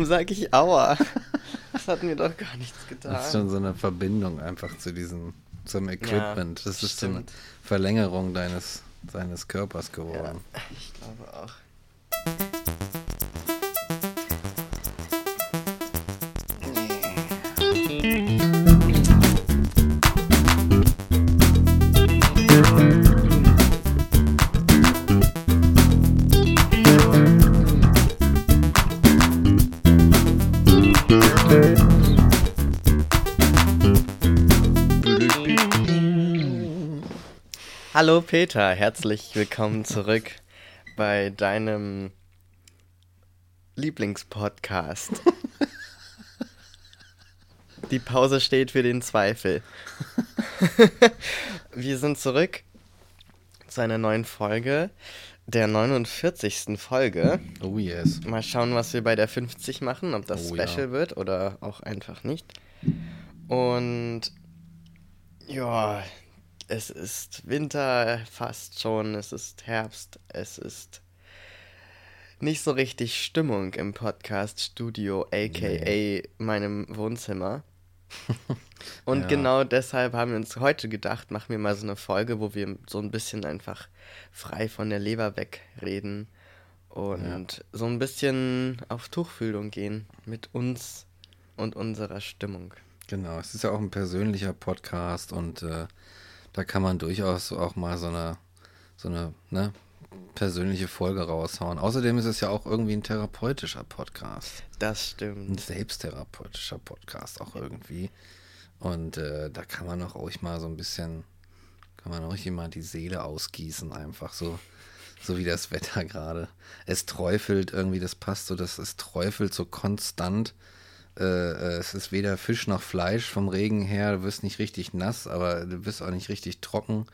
Warum sage ich Aua? Das hat mir doch gar nichts getan. Das ist schon so eine Verbindung einfach zu diesem, zum Equipment. Ja, das ist stimmt. so eine Verlängerung deines, deines Körpers geworden. Ja, ich glaube auch. Hallo Peter, herzlich willkommen zurück bei deinem Lieblingspodcast. Die Pause steht für den Zweifel. Wir sind zurück zu einer neuen Folge, der 49. Folge. Oh yes. Mal schauen, was wir bei der 50 machen, ob das oh, Special ja. wird oder auch einfach nicht. Und ja, es ist Winter fast schon, es ist Herbst, es ist nicht so richtig Stimmung im Podcast-Studio, aka nee. meinem Wohnzimmer. Und ja. genau deshalb haben wir uns heute gedacht, machen wir mal so eine Folge, wo wir so ein bisschen einfach frei von der Leber wegreden und ja. so ein bisschen auf Tuchfühlung gehen mit uns und unserer Stimmung. Genau, es ist ja auch ein persönlicher Podcast und äh, da kann man durchaus auch mal so eine, so eine ne, persönliche Folge raushauen. Außerdem ist es ja auch irgendwie ein therapeutischer Podcast. Das stimmt. Ein selbsttherapeutischer Podcast auch irgendwie. Und äh, da kann man auch ruhig mal so ein bisschen, kann man auch mal die Seele ausgießen, einfach so. So wie das Wetter gerade. Es träufelt irgendwie, das passt so, dass es träufelt so konstant äh, äh, es ist weder Fisch noch Fleisch vom Regen her. Du wirst nicht richtig nass, aber du bist auch nicht richtig trocken.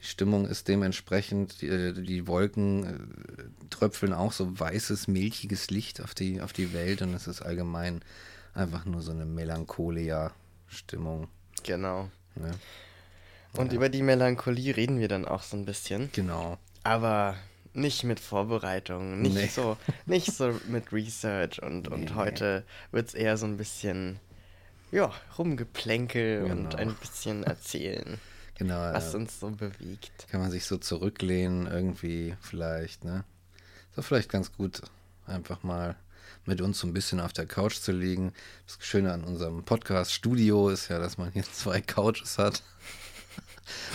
Die Stimmung ist dementsprechend, die, äh, die Wolken äh, tröpfeln auch so weißes, milchiges Licht auf die, auf die Welt und es ist allgemein einfach nur so eine Melancholia-Stimmung. Genau. Ja. Und ja. über die Melancholie reden wir dann auch so ein bisschen. Genau. Aber nicht mit Vorbereitung, nicht nee. so, nicht so mit Research und, und nee. heute wird es eher so ein bisschen, ja, rumgeplänkel genau. und ein bisschen erzählen. Genau, was uns so bewegt. Kann man sich so zurücklehnen, irgendwie vielleicht, ne? So vielleicht ganz gut, einfach mal mit uns so ein bisschen auf der Couch zu liegen. Das Schöne an unserem Podcast-Studio ist ja, dass man hier zwei Couches hat.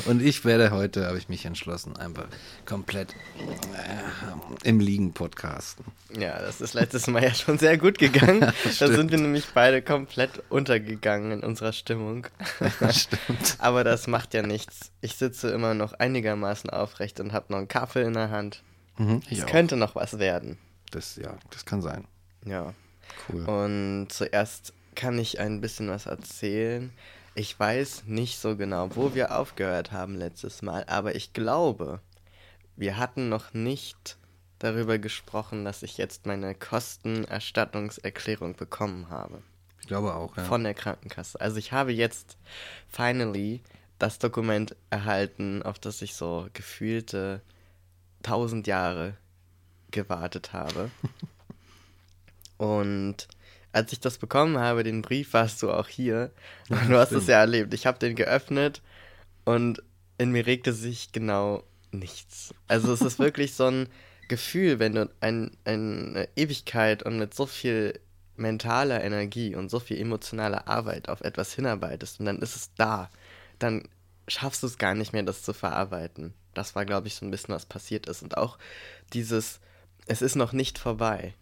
Und ich werde heute, habe ich mich entschlossen, einfach komplett äh, im Liegen podcasten. Ja, das ist letztes Mal ja schon sehr gut gegangen. Ja, da sind wir nämlich beide komplett untergegangen in unserer Stimmung. Ja, stimmt. Aber das macht ja nichts. Ich sitze immer noch einigermaßen aufrecht und habe noch einen Kaffee in der Hand. Mhm, es könnte noch was werden. Das, ja, das kann sein. Ja. Cool. Und zuerst kann ich ein bisschen was erzählen. Ich weiß nicht so genau, wo wir aufgehört haben letztes Mal, aber ich glaube, wir hatten noch nicht darüber gesprochen, dass ich jetzt meine Kostenerstattungserklärung bekommen habe. Ich glaube auch, ja. Von der Krankenkasse. Also ich habe jetzt finally das Dokument erhalten, auf das ich so gefühlte tausend Jahre gewartet habe. Und als ich das bekommen habe, den Brief, warst du auch hier. Und du hast es ja erlebt. Ich habe den geöffnet und in mir regte sich genau nichts. Also es ist wirklich so ein Gefühl, wenn du ein, eine Ewigkeit und mit so viel mentaler Energie und so viel emotionaler Arbeit auf etwas hinarbeitest und dann ist es da, dann schaffst du es gar nicht mehr, das zu verarbeiten. Das war, glaube ich, so ein bisschen, was passiert ist. Und auch dieses, es ist noch nicht vorbei.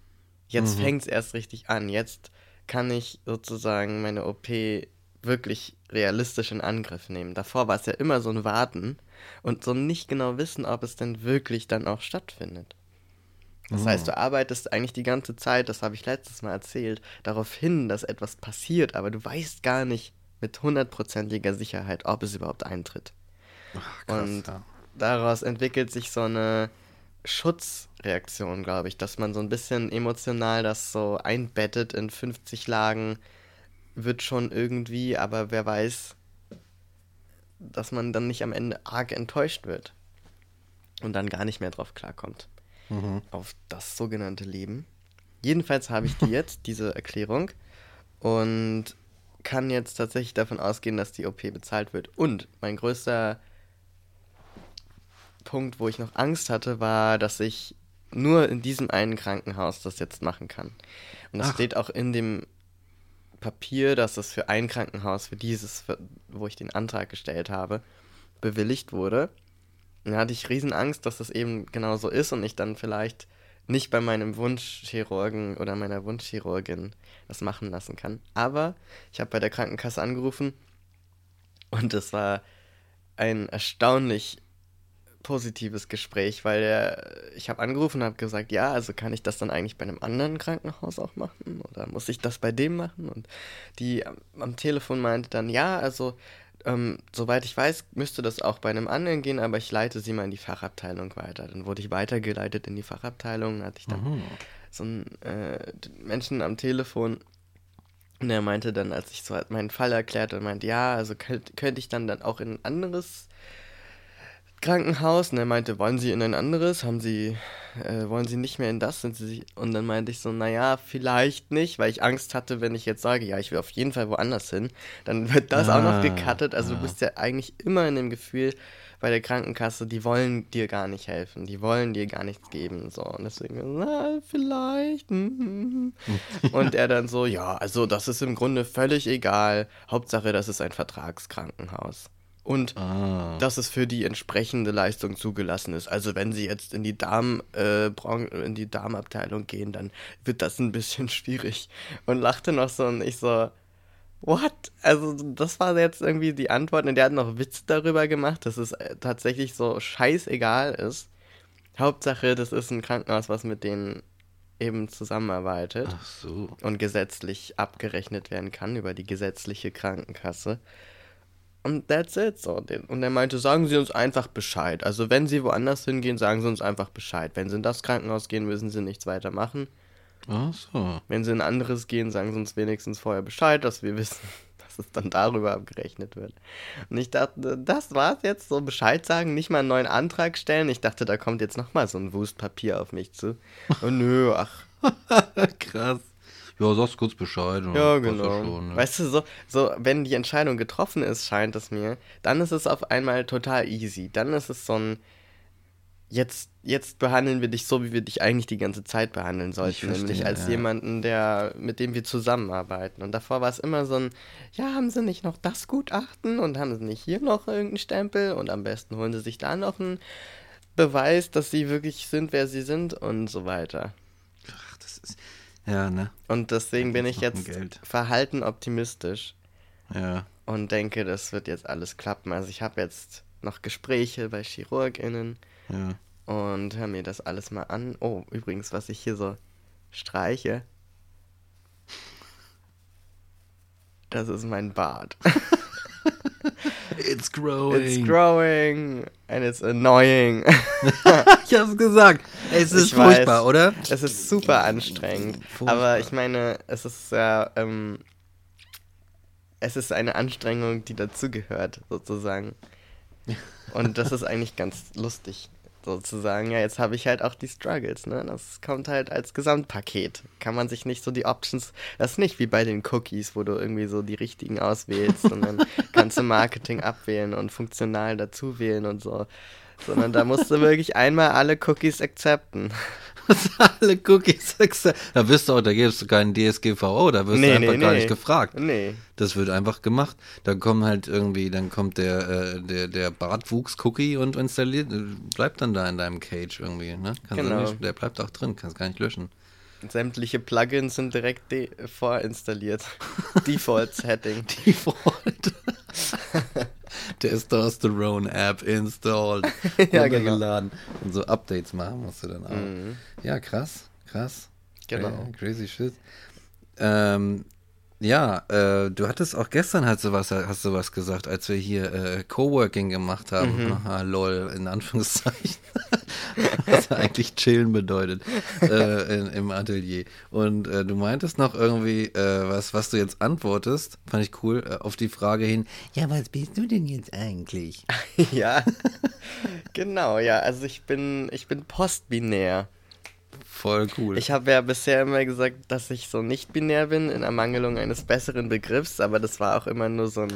Jetzt mhm. fängt es erst richtig an. Jetzt kann ich sozusagen meine OP wirklich realistisch in Angriff nehmen. Davor war es ja immer so ein Warten und so nicht genau wissen, ob es denn wirklich dann auch stattfindet. Das heißt, du arbeitest eigentlich die ganze Zeit, das habe ich letztes Mal erzählt, darauf hin, dass etwas passiert, aber du weißt gar nicht mit hundertprozentiger Sicherheit, ob es überhaupt eintritt. Ach, krass, und ja. daraus entwickelt sich so eine Schutzreaktion, glaube ich, dass man so ein bisschen emotional das so einbettet in 50 Lagen, wird schon irgendwie, aber wer weiß, dass man dann nicht am Ende arg enttäuscht wird und dann gar nicht mehr drauf klarkommt. Mhm. Auf das sogenannte Leben. Jedenfalls habe ich die jetzt, diese Erklärung, und kann jetzt tatsächlich davon ausgehen, dass die OP bezahlt wird. Und mein größter Punkt, wo ich noch Angst hatte, war, dass ich nur in diesem einen Krankenhaus das jetzt machen kann. Und das Ach. steht auch in dem Papier, dass es für ein Krankenhaus, für dieses, für, wo ich den Antrag gestellt habe, bewilligt wurde. Und da hatte ich riesen Angst, dass das eben genau so ist und ich dann vielleicht nicht bei meinem Wunschchirurgen oder meiner Wunschchirurgin das machen lassen kann. Aber ich habe bei der Krankenkasse angerufen und es war ein erstaunlich positives Gespräch, weil der, ich habe angerufen und habe gesagt, ja, also kann ich das dann eigentlich bei einem anderen Krankenhaus auch machen oder muss ich das bei dem machen? Und die am, am Telefon meinte dann, ja, also ähm, soweit ich weiß, müsste das auch bei einem anderen gehen, aber ich leite sie mal in die Fachabteilung weiter. Dann wurde ich weitergeleitet in die Fachabteilung, dann hatte ich dann Mhm. so einen äh, Menschen am Telefon und er meinte dann, als ich so meinen Fall erklärte, meinte, ja, also könnt, könnte ich dann dann auch in ein anderes Krankenhaus und er meinte, wollen Sie in ein anderes? Haben Sie, äh, wollen Sie nicht mehr in das? Sind Sie sich? Und dann meinte ich so, naja, vielleicht nicht, weil ich Angst hatte, wenn ich jetzt sage, ja, ich will auf jeden Fall woanders hin, dann wird das auch noch Ah, gecuttet. Also ja. du bist ja eigentlich immer in dem Gefühl bei der Krankenkasse, die wollen dir gar nicht helfen, die wollen dir gar nichts geben. So. Und deswegen, na, vielleicht. mm, mm. Und er dann so, ja, also das ist im Grunde völlig egal. Hauptsache, das ist ein Vertragskrankenhaus. Und Ah. dass es für die entsprechende Leistung zugelassen ist. Also wenn sie jetzt in die Darm, äh, in die Darmabteilung gehen, dann wird das ein bisschen schwierig. Und lachte noch so und ich so, what? Also das war jetzt irgendwie die Antwort und der hat noch Witz darüber gemacht, dass es äh, tatsächlich so scheißegal ist. Hauptsache, das ist ein Krankenhaus, was mit denen eben zusammenarbeitet Ach so. und gesetzlich abgerechnet werden kann über die gesetzliche Krankenkasse. Und that's it. So. Und er meinte, sagen Sie uns einfach Bescheid. Also wenn Sie woanders hingehen, sagen Sie uns einfach Bescheid. Wenn Sie in das Krankenhaus gehen, müssen Sie nichts weiter machen. Ach so. Wenn Sie in ein anderes gehen, sagen Sie uns wenigstens vorher Bescheid, dass wir wissen, dass es dann darüber abgerechnet wird. Und ich dachte, das war's jetzt, so Bescheid sagen, nicht mal einen neuen Antrag stellen. Ich dachte, da kommt jetzt nochmal so ein Wust Papier auf mich zu. Und nö, ach, Krass. Ja, sagst kurz Bescheid. Ja, genau. schon, ne? Weißt du, so, so, wenn die Entscheidung getroffen ist, scheint es mir, dann ist es auf einmal total easy. Dann ist es so ein, jetzt, jetzt behandeln wir dich so, wie wir dich eigentlich die ganze Zeit behandeln sollten. verstehe, nämlich als ja. jemanden, der, mit dem wir zusammenarbeiten. Und davor war es immer so ein, ja, haben sie nicht noch das Gutachten und haben sie nicht hier noch irgendeinen Stempel und am besten holen sie sich da noch einen Beweis, dass sie wirklich sind, wer sie sind und so weiter. Ach, das ist. Ja, ne? Und deswegen bin ich jetzt verhalten optimistisch. Ja. und denke, das wird jetzt alles klappen. Also ich habe jetzt noch Gespräche bei ChirurgInnen Ja. und höre mir das alles mal an. Oh, übrigens, was ich hier so streiche, das ist mein Bart. It's growing. It's growing and it's annoying. ich hab's gesagt. Es ist Ich weiß. furchtbar, oder? es ist super anstrengend. Furchtbar. Aber ich meine, es ist ja, ähm, es ist eine Anstrengung, die dazugehört, sozusagen. Und das ist eigentlich ganz lustig, sozusagen. Ja, jetzt habe ich halt auch die Struggles, ne? Das kommt halt als Gesamtpaket. Kann man sich nicht so die Options, das ist nicht wie bei den Cookies, wo du irgendwie so die richtigen auswählst, sondern kannst du Marketing abwählen und funktional dazu wählen und so. Sondern da musst du wirklich einmal alle Cookies akzepten. Alle Cookies. accept- Da wirst du auch, da gibst du keinen DSGVO, da wirst Nee, du einfach nee, gar nee. nicht gefragt. Nee. Das wird einfach gemacht. Da kommen halt irgendwie, dann kommt der, äh, der, der Bartwuchs-Cookie und installiert, äh, bleibt dann da in deinem Cage irgendwie, ne? Kannst Genau. nicht, der bleibt auch drin, kannst gar nicht löschen. Sämtliche Plugins sind direkt de- vorinstalliert. Default-Setting. Default. Testosterone-App installed. Ja, genau. runtergeladen. Und so Updates machen musst du dann auch. Mhm. Ja, krass, krass. Genau. Cra- Crazy shit. Ähm, ja, äh, du hattest auch gestern halt sowas, hast du was gesagt, als wir hier äh, Coworking gemacht haben. Mhm. Aha, lol, in Anführungszeichen. was eigentlich chillen bedeutet äh, in, im Atelier. Und äh, du meintest noch irgendwie äh, was, was du jetzt antwortest, fand ich cool, äh, auf die Frage hin, ja, was bist du denn jetzt eigentlich? ja. genau, ja. Also ich bin, ich bin postbinär. Voll cool. Ich habe ja bisher immer gesagt, dass ich so nicht binär bin, in Ermangelung eines besseren Begriffs, aber das war auch immer nur so ein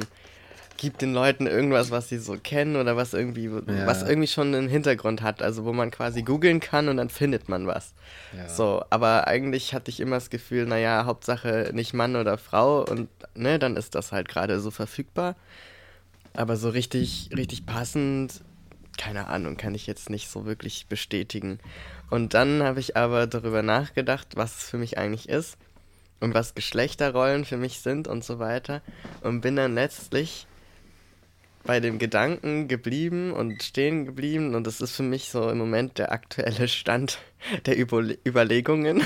gibt den Leuten irgendwas, was sie so kennen oder was irgendwie, ja. was irgendwie schon einen Hintergrund hat, also wo man quasi googeln kann und dann findet man was. Ja. So, aber eigentlich hatte ich immer das Gefühl, naja, Hauptsache nicht Mann oder Frau und ne, dann ist das halt gerade so verfügbar. Aber so richtig, richtig passend, keine Ahnung, kann ich jetzt nicht so wirklich bestätigen. Und dann habe ich aber darüber nachgedacht, was es für mich eigentlich ist und was Geschlechterrollen für mich sind und so weiter. Und bin dann letztlich bei dem Gedanken geblieben und stehen geblieben und das ist für mich so im Moment der aktuelle Stand der Überle Überlegungen,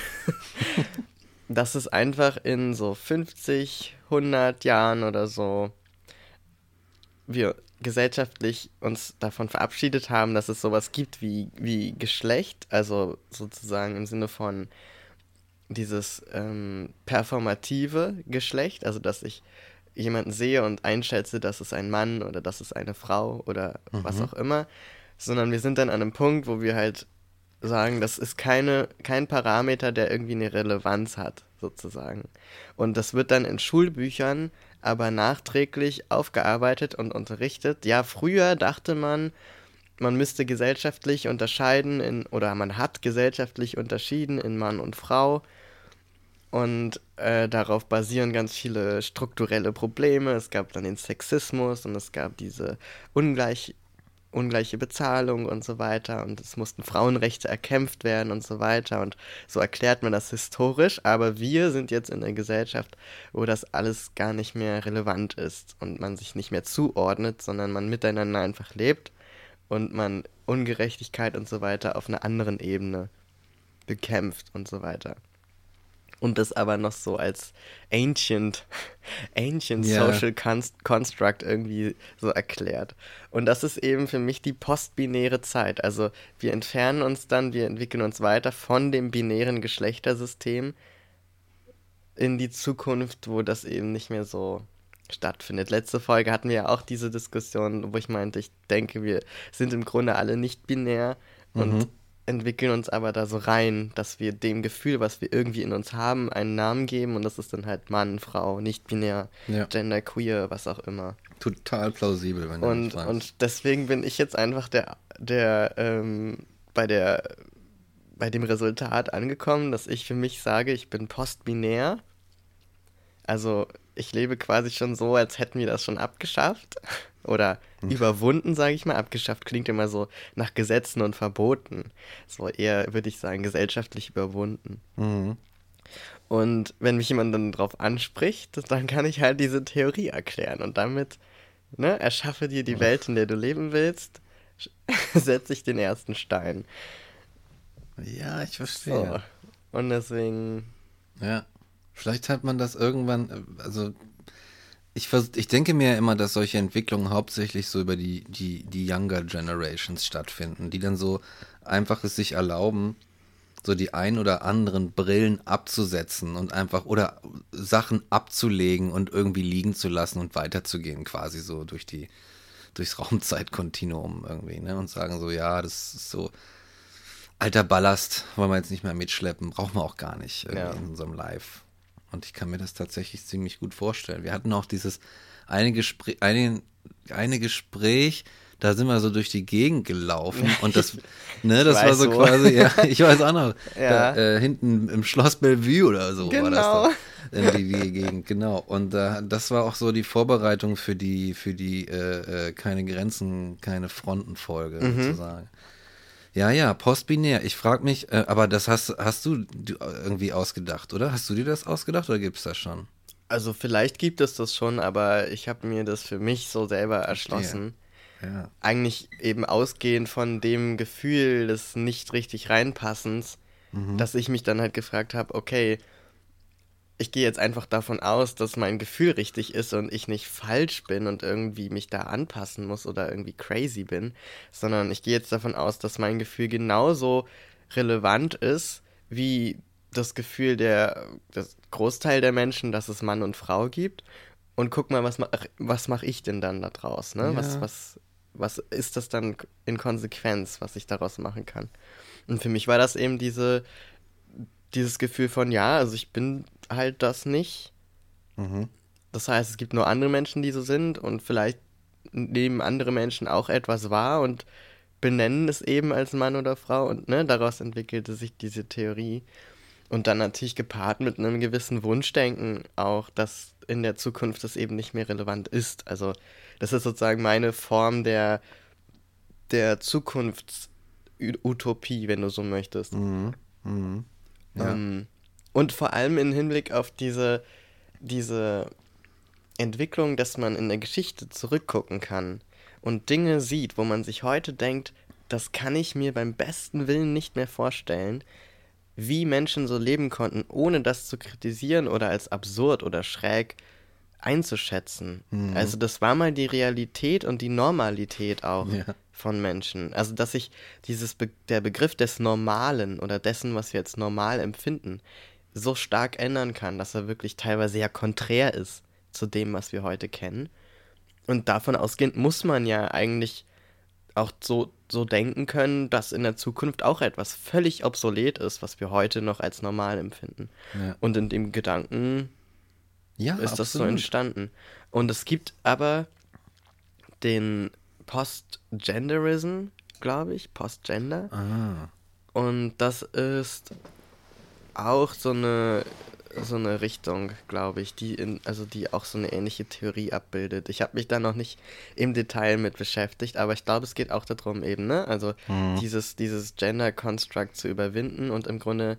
dass es einfach in so 50, 100 Jahren oder so wir gesellschaftlich uns davon verabschiedet haben, dass es sowas gibt wie, wie Geschlecht, also sozusagen im Sinne von dieses ähm, performative Geschlecht, also dass ich jemanden sehe und einschätze, dass es ein Mann oder dass es eine Frau oder mhm. was auch immer, sondern wir sind dann an einem Punkt, wo wir halt sagen, das ist keine, kein Parameter, der irgendwie eine Relevanz hat, sozusagen. Und das wird dann in Schulbüchern aber nachträglich aufgearbeitet und unterrichtet. Ja, früher dachte man, man müsste gesellschaftlich unterscheiden in, oder man hat gesellschaftlich unterschieden in Mann und Frau und äh, darauf basieren ganz viele strukturelle Probleme. Es gab dann den Sexismus und es gab diese ungleich, ungleiche Bezahlung und so weiter. Und es mussten Frauenrechte erkämpft werden und so weiter. Und so erklärt man das historisch. Aber wir sind jetzt in einer Gesellschaft, wo das alles gar nicht mehr relevant ist und man sich nicht mehr zuordnet, sondern man miteinander einfach lebt und man Ungerechtigkeit und so weiter auf einer anderen Ebene bekämpft und so weiter und das aber noch so als ancient, ancient yeah. social construct irgendwie so erklärt. Und das ist eben für mich die postbinäre Zeit. Also wir entfernen uns dann, wir entwickeln uns weiter von dem binären Geschlechtersystem in die Zukunft, wo das eben nicht mehr so stattfindet. Letzte Folge hatten wir ja auch diese Diskussion, wo ich meinte, ich denke, wir sind im Grunde alle nicht binär mhm. und entwickeln uns aber da so rein, dass wir dem Gefühl, was wir irgendwie in uns haben, einen Namen geben und das ist dann halt Mann, Frau, nicht binär, ja. Gender, queer, was auch immer. Total plausibel, wenn du und, das Und deswegen bin ich jetzt einfach der, der ähm, bei der bei dem Resultat angekommen, dass ich für mich sage, ich bin postbinär. Also ich lebe quasi schon so, als hätten wir das schon abgeschafft. Oder hm. überwunden, sage ich mal. Abgeschafft klingt immer so nach Gesetzen und Verboten. So eher, würde ich sagen, gesellschaftlich überwunden. Mhm. Und wenn mich jemand dann darauf anspricht, dann kann ich halt diese Theorie erklären. Und damit ne, erschaffe dir die Welt, in der du leben willst, setze ich den ersten Stein. Ja, ich verstehe. So. Und deswegen. Ja. Vielleicht hat man das irgendwann, also ich, ich denke mir immer, dass solche Entwicklungen hauptsächlich so über die, die, die Younger Generations stattfinden, die dann so einfach es sich erlauben, so die ein oder anderen Brillen abzusetzen und einfach oder Sachen abzulegen und irgendwie liegen zu lassen und weiterzugehen, quasi so durch die, durchs Raumzeitkontinuum irgendwie, ne? Und sagen so, ja, das ist so alter Ballast, wollen wir jetzt nicht mehr mitschleppen, brauchen wir auch gar nicht ja. in unserem Live. Und ich kann mir das tatsächlich ziemlich gut vorstellen. Wir hatten auch dieses eine Gespräch, eine, eine Gespräch, da sind wir so durch die Gegend gelaufen und das, ne, das war so wo. quasi, ja, ich weiß auch noch, ja. da, äh, hinten im Schloss Bellevue oder so genau. war das genau. da, in die, die Gegend, genau. Und äh, das war auch so die Vorbereitung für die, für die äh, äh keine Grenzen, keine Fronten-Folge mhm. sozusagen. Ja, ja, postbinär. Ich frage mich, äh, aber das hast, hast du, irgendwie ausgedacht, oder? Hast du dir das ausgedacht oder gibt es das schon? Also vielleicht gibt es das schon, aber ich habe mir das für mich so selber erschlossen. Ja. Eigentlich eben ausgehend von dem Gefühl des nicht richtig reinpassens, mhm. dass ich mich dann halt gefragt habe, okay, ich gehe jetzt einfach davon aus, dass mein Gefühl richtig ist und ich nicht falsch bin und irgendwie mich da anpassen muss oder irgendwie crazy bin, sondern ich gehe jetzt davon aus, dass mein Gefühl genauso relevant ist wie das Gefühl der das Großteil der Menschen, dass es Mann und Frau gibt. Und guck mal, was, was mache ich denn dann da draus? Ne? Ja. Was, was, was ist das dann in Konsequenz, was ich daraus machen kann? Und für mich war das eben diese dieses Gefühl von, ja, also ich bin halt das nicht. Mhm. Das heißt, es gibt nur andere Menschen, die so sind und vielleicht nehmen andere Menschen auch etwas wahr und benennen es eben als Mann oder Frau und ne, daraus entwickelte sich diese Theorie. Und dann natürlich gepaart mit einem gewissen Wunschdenken auch, dass in der Zukunft das eben nicht mehr relevant ist. Also das ist sozusagen meine Form der, der Zukunftsutopie, wenn du so möchtest. Mhm. Mhm. Ja. Ähm, und vor allem im Hinblick auf diese, diese Entwicklung, dass man in der Geschichte zurückgucken kann und Dinge sieht, wo man sich heute denkt, das kann ich mir beim besten Willen nicht mehr vorstellen, wie Menschen so leben konnten, ohne das zu kritisieren oder als absurd oder schräg einzuschätzen. Mhm. Also das war mal die Realität und die Normalität auch Ja. von Menschen. Also dass sich dieses Be der Begriff des Normalen oder dessen, was wir jetzt normal empfinden, so stark ändern kann, dass er wirklich teilweise ja konträr ist zu dem, was wir heute kennen. Und davon ausgehend muss man ja eigentlich auch so, so denken können, dass in der Zukunft auch etwas völlig obsolet ist, was wir heute noch als normal empfinden. Ja. Und in dem Gedanken Ja, ist das so absolut. entstanden. Und es gibt aber den Post-Genderism, glaube ich, Post-Gender. Ah. Und das ist auch so eine, so eine Richtung, glaube ich, die in, also die auch so eine ähnliche Theorie abbildet. Ich habe mich da noch nicht im Detail mit beschäftigt, aber ich glaube, es geht auch darum eben, ne? Also dieses, dieses Gender-Construct zu überwinden und im Grunde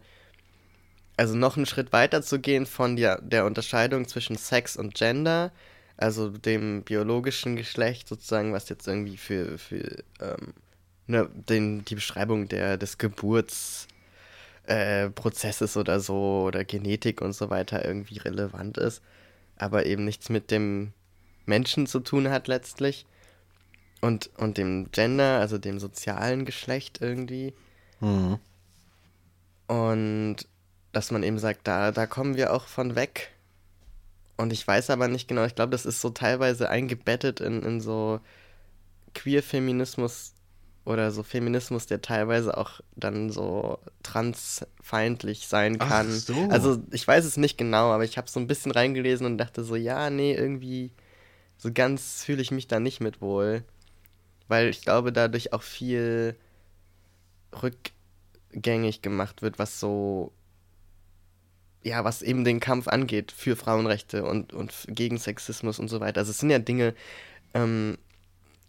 also noch einen Schritt weiter zu gehen von der, der Unterscheidung zwischen Sex und Gender, also dem biologischen Geschlecht sozusagen, was jetzt irgendwie für, für ähm, ne, den, die Beschreibung der, des Geburtsprozesses äh, Prozesses oder so oder Genetik und so weiter irgendwie relevant ist, aber eben nichts mit dem Menschen zu tun hat letztlich und, und dem Gender, also dem sozialen Geschlecht irgendwie. Mhm. Und dass man eben sagt, da, da kommen wir auch von weg. Und ich weiß aber nicht genau, ich glaube, das ist so teilweise eingebettet in, in so Queer-Feminismus oder so Feminismus, der teilweise auch dann so transfeindlich sein Ach kann. so. Also ich weiß es nicht genau, aber ich habe so ein bisschen reingelesen und dachte so, ja, nee, irgendwie so ganz fühle ich mich da nicht mit wohl. Weil ich glaube, dadurch auch viel rückgängig gemacht wird, was so, ja, was eben den Kampf angeht für Frauenrechte und, und gegen Sexismus und so weiter. Also es sind ja Dinge, ähm,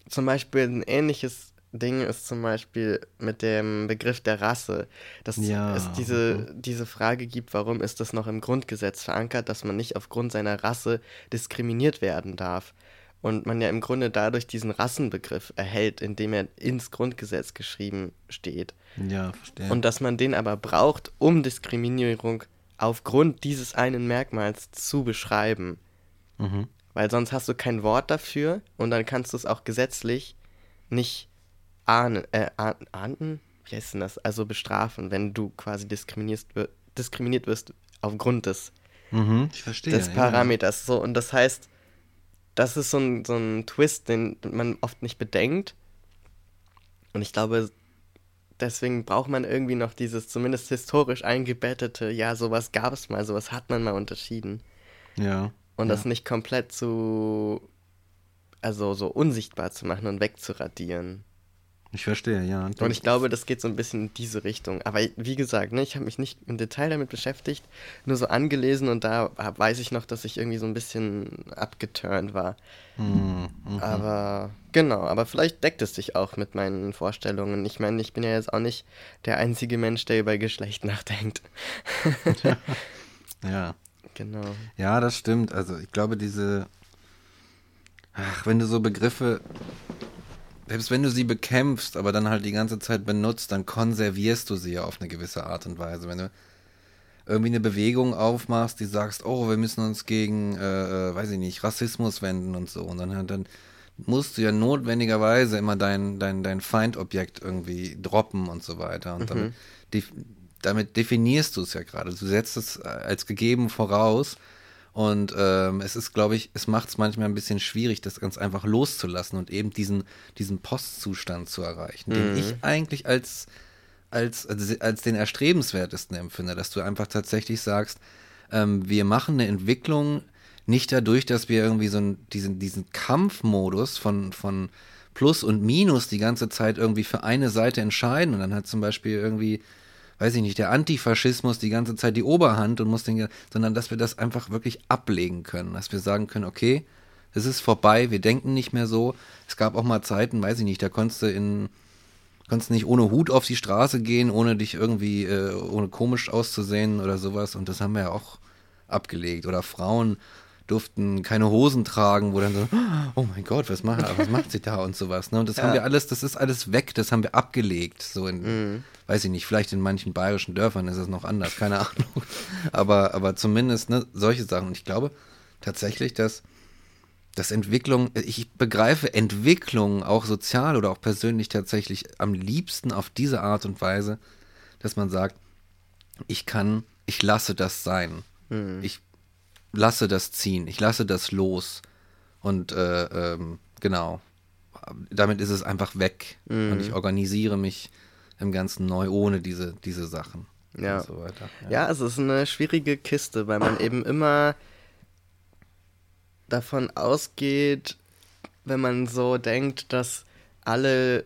zum Beispiel ein ähnliches Ding ist zum Beispiel mit dem Begriff der Rasse, dass Ja, es diese, diese Frage gibt, warum ist das noch im Grundgesetz verankert, dass man nicht aufgrund seiner Rasse diskriminiert werden darf. Und man ja im Grunde dadurch diesen Rassenbegriff erhält, indem er ins Grundgesetz geschrieben steht. Ja, verstehe. Und dass man den aber braucht, um Diskriminierung aufgrund dieses einen Merkmals zu beschreiben. mhm. Weil sonst hast du kein Wort dafür und dann kannst du es auch gesetzlich nicht ahnen, äh, ah- ahnden, wie heißt denn das? Also bestrafen, wenn du quasi diskriminierst, diskriminiert wirst aufgrund des, Mhm. Verstehe. des ja. Parameters. So, und das heißt, das ist so ein, so ein Twist, den man oft nicht bedenkt. Und ich glaube, deswegen braucht man irgendwie noch dieses zumindest historisch eingebettete, ja, sowas gab es mal, sowas hat man mal unterschieden. Ja. Und ja. das nicht komplett zu, also so unsichtbar zu machen und wegzuradieren. Ich verstehe, ja. Und ich glaube, das geht so ein bisschen in diese Richtung. Aber wie gesagt, ne, ich habe mich nicht im Detail damit beschäftigt, nur so angelesen und da weiß ich noch, dass ich irgendwie so ein bisschen abgeturnt war. Mhm. Mhm. Aber genau, aber vielleicht deckt es sich auch mit meinen Vorstellungen. Ich meine, ich bin ja jetzt auch nicht der einzige Mensch, der über Geschlecht nachdenkt. Ja. genau. Ja, das stimmt. Also ich glaube, diese. Ach, wenn du so Begriffe. Selbst wenn du sie bekämpfst, aber dann halt die ganze Zeit benutzt, dann konservierst du sie ja auf eine gewisse Art und Weise. Wenn du irgendwie eine Bewegung aufmachst, die sagst, oh, wir müssen uns gegen, äh, äh, weiß ich nicht, Rassismus wenden und so. Und dann, dann musst du ja notwendigerweise immer dein, dein, dein Feindobjekt irgendwie droppen und so weiter. Und damit, def damit definierst du es ja gerade. Du setzt es äh, als gegeben voraus. Und ähm, es ist, glaube ich, es macht es manchmal ein bisschen schwierig, das ganz einfach loszulassen und eben diesen, diesen Postzustand zu erreichen, den ich eigentlich als, als, als, als den erstrebenswertesten empfinde, dass du einfach tatsächlich sagst, ähm, wir machen eine Entwicklung nicht dadurch, dass wir irgendwie so einen, diesen, diesen Kampfmodus von, von Plus und Minus die ganze Zeit irgendwie für eine Seite entscheiden und dann hat zum Beispiel irgendwie weiß ich nicht, der Antifaschismus die ganze Zeit die Oberhand und muss den, sondern dass wir das einfach wirklich ablegen können, dass wir sagen können, okay, es ist vorbei, wir denken nicht mehr so. Es gab auch mal Zeiten, weiß ich nicht, da konntest du in, konntest nicht ohne Hut auf die Straße gehen, ohne dich irgendwie, äh, ohne komisch auszusehen oder sowas und das haben wir ja auch abgelegt. Oder Frauen durften keine Hosen tragen, wo dann so, oh mein Gott, was macht, was macht sie da und sowas. Ne? Und das ja. haben wir alles, das ist alles weg, das haben wir abgelegt. So in, mhm. weiß ich nicht, vielleicht in manchen bayerischen Dörfern ist es noch anders, keine Ahnung. Aber, aber zumindest ne, solche Sachen. Und ich glaube tatsächlich, dass, dass Entwicklung, ich begreife Entwicklung auch sozial oder auch persönlich tatsächlich am liebsten auf diese Art und Weise, dass man sagt, ich kann, ich lasse das sein. Mhm. Ich lasse das ziehen, ich lasse das los. Und äh, ähm, genau, damit ist es einfach weg. Mhm. Und ich organisiere mich im Ganzen neu ohne diese, diese Sachen. Ja. So ja. ja, es ist eine schwierige Kiste, weil man eben immer davon ausgeht, wenn man so denkt, dass alle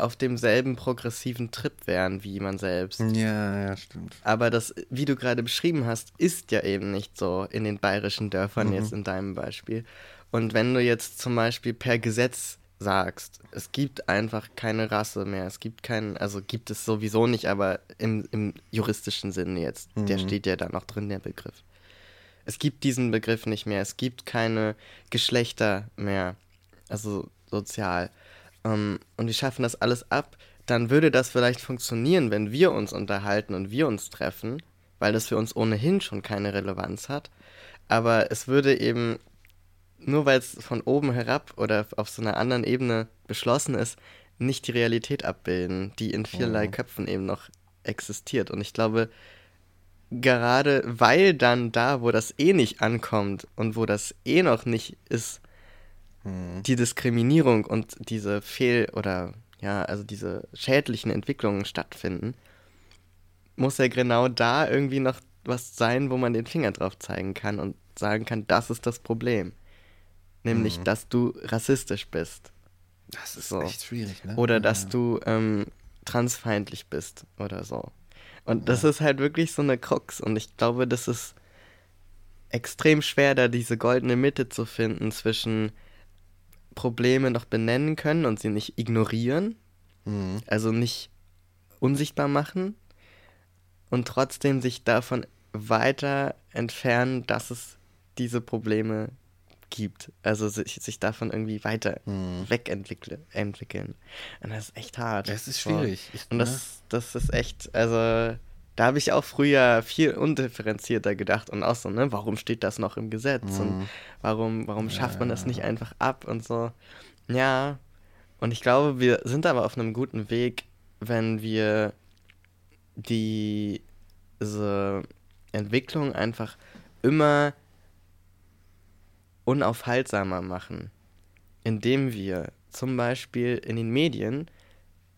auf demselben progressiven Trip wären wie man selbst. Ja, ja, stimmt. Aber das, wie du gerade beschrieben hast, ist ja eben nicht so in den bayerischen Dörfern mhm. jetzt in deinem Beispiel. Und wenn du jetzt zum Beispiel per Gesetz sagst, es gibt einfach keine Rasse mehr, es gibt keinen, also gibt es sowieso nicht, aber im, im juristischen Sinne jetzt, mhm. der steht ja da noch drin, der Begriff. Es gibt diesen Begriff nicht mehr, es gibt keine Geschlechter mehr, also sozial ähm, und wir schaffen das alles ab, dann würde das vielleicht funktionieren, wenn wir uns unterhalten und wir uns treffen, weil das für uns ohnehin schon keine Relevanz hat. Aber es würde eben, nur weil es von oben herab oder auf so einer anderen Ebene beschlossen ist, nicht die Realität abbilden, die in vielerlei mhm. Köpfen eben noch existiert. Und ich glaube, gerade weil dann da, wo das eh nicht ankommt und wo das eh noch nicht ist, Mhm. die Diskriminierung und diese Fehl- oder ja, also diese schädlichen Entwicklungen stattfinden, muss ja genau da irgendwie noch was sein, wo man den Finger drauf zeigen kann und sagen kann, das ist das Problem. Nämlich, mhm. dass du rassistisch bist. Das ist so. echt schwierig, ne? Oder ja, dass ja. du ähm, transfeindlich bist oder so. Und das ist halt wirklich so eine Krux. Und ich glaube, das ist extrem schwer, da diese goldene Mitte zu finden zwischen Probleme noch benennen können und sie nicht ignorieren, mhm. also nicht unsichtbar machen und trotzdem sich davon weiter entfernen, dass es diese Probleme gibt. Also sich, sich davon irgendwie weiter mhm. wegentwickeln. Entwickeln. Und das ist echt hart. Das ist schwierig. Und das, das ist echt, also da habe ich auch früher viel undifferenzierter gedacht und auch so, ne, warum steht das noch im Gesetz mhm. und warum, warum schafft man das nicht einfach ab und so. Ja, und ich glaube, wir sind aber auf einem guten Weg, wenn wir diese Entwicklung einfach immer unaufhaltsamer machen, indem wir zum Beispiel in den Medien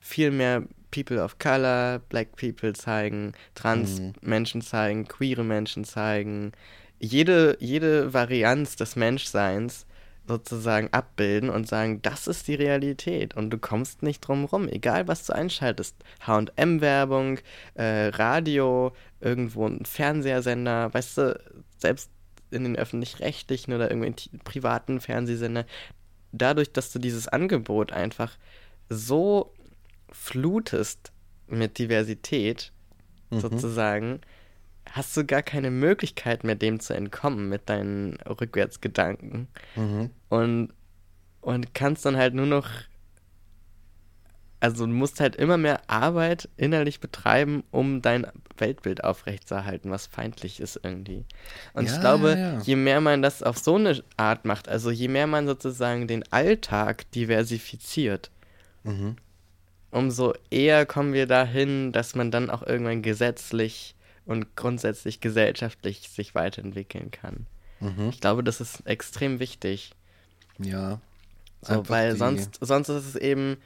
viel mehr People of Color, Black People zeigen, Trans-Menschen mhm. zeigen, queere Menschen zeigen, jede, jede Varianz des Menschseins sozusagen abbilden und sagen, das ist die Realität und du kommst nicht drum rum, egal was du einschaltest. HM-Werbung, äh, Radio, irgendwo ein Fernsehsender, weißt du, selbst in den öffentlich-rechtlichen oder irgendwelchen privaten Fernsehsender, dadurch, dass du dieses Angebot einfach so flutest mit Diversität, mhm. sozusagen, hast du gar keine Möglichkeit mehr, dem zu entkommen mit deinen Rückwärtsgedanken. Mhm. Und, und kannst dann halt nur noch. Also du musst halt immer mehr Arbeit innerlich betreiben, um dein Weltbild aufrechtzuerhalten, was feindlich ist irgendwie. Und ja, ich glaube, ja, ja. je mehr man das auf so eine Art macht, also je mehr man sozusagen den Alltag diversifiziert, mhm umso eher kommen wir dahin, dass man dann auch irgendwann gesetzlich und grundsätzlich gesellschaftlich sich weiterentwickeln kann. Mhm. Ich glaube, das ist extrem wichtig. Ja. So, weil sonst, sonst ist es eben,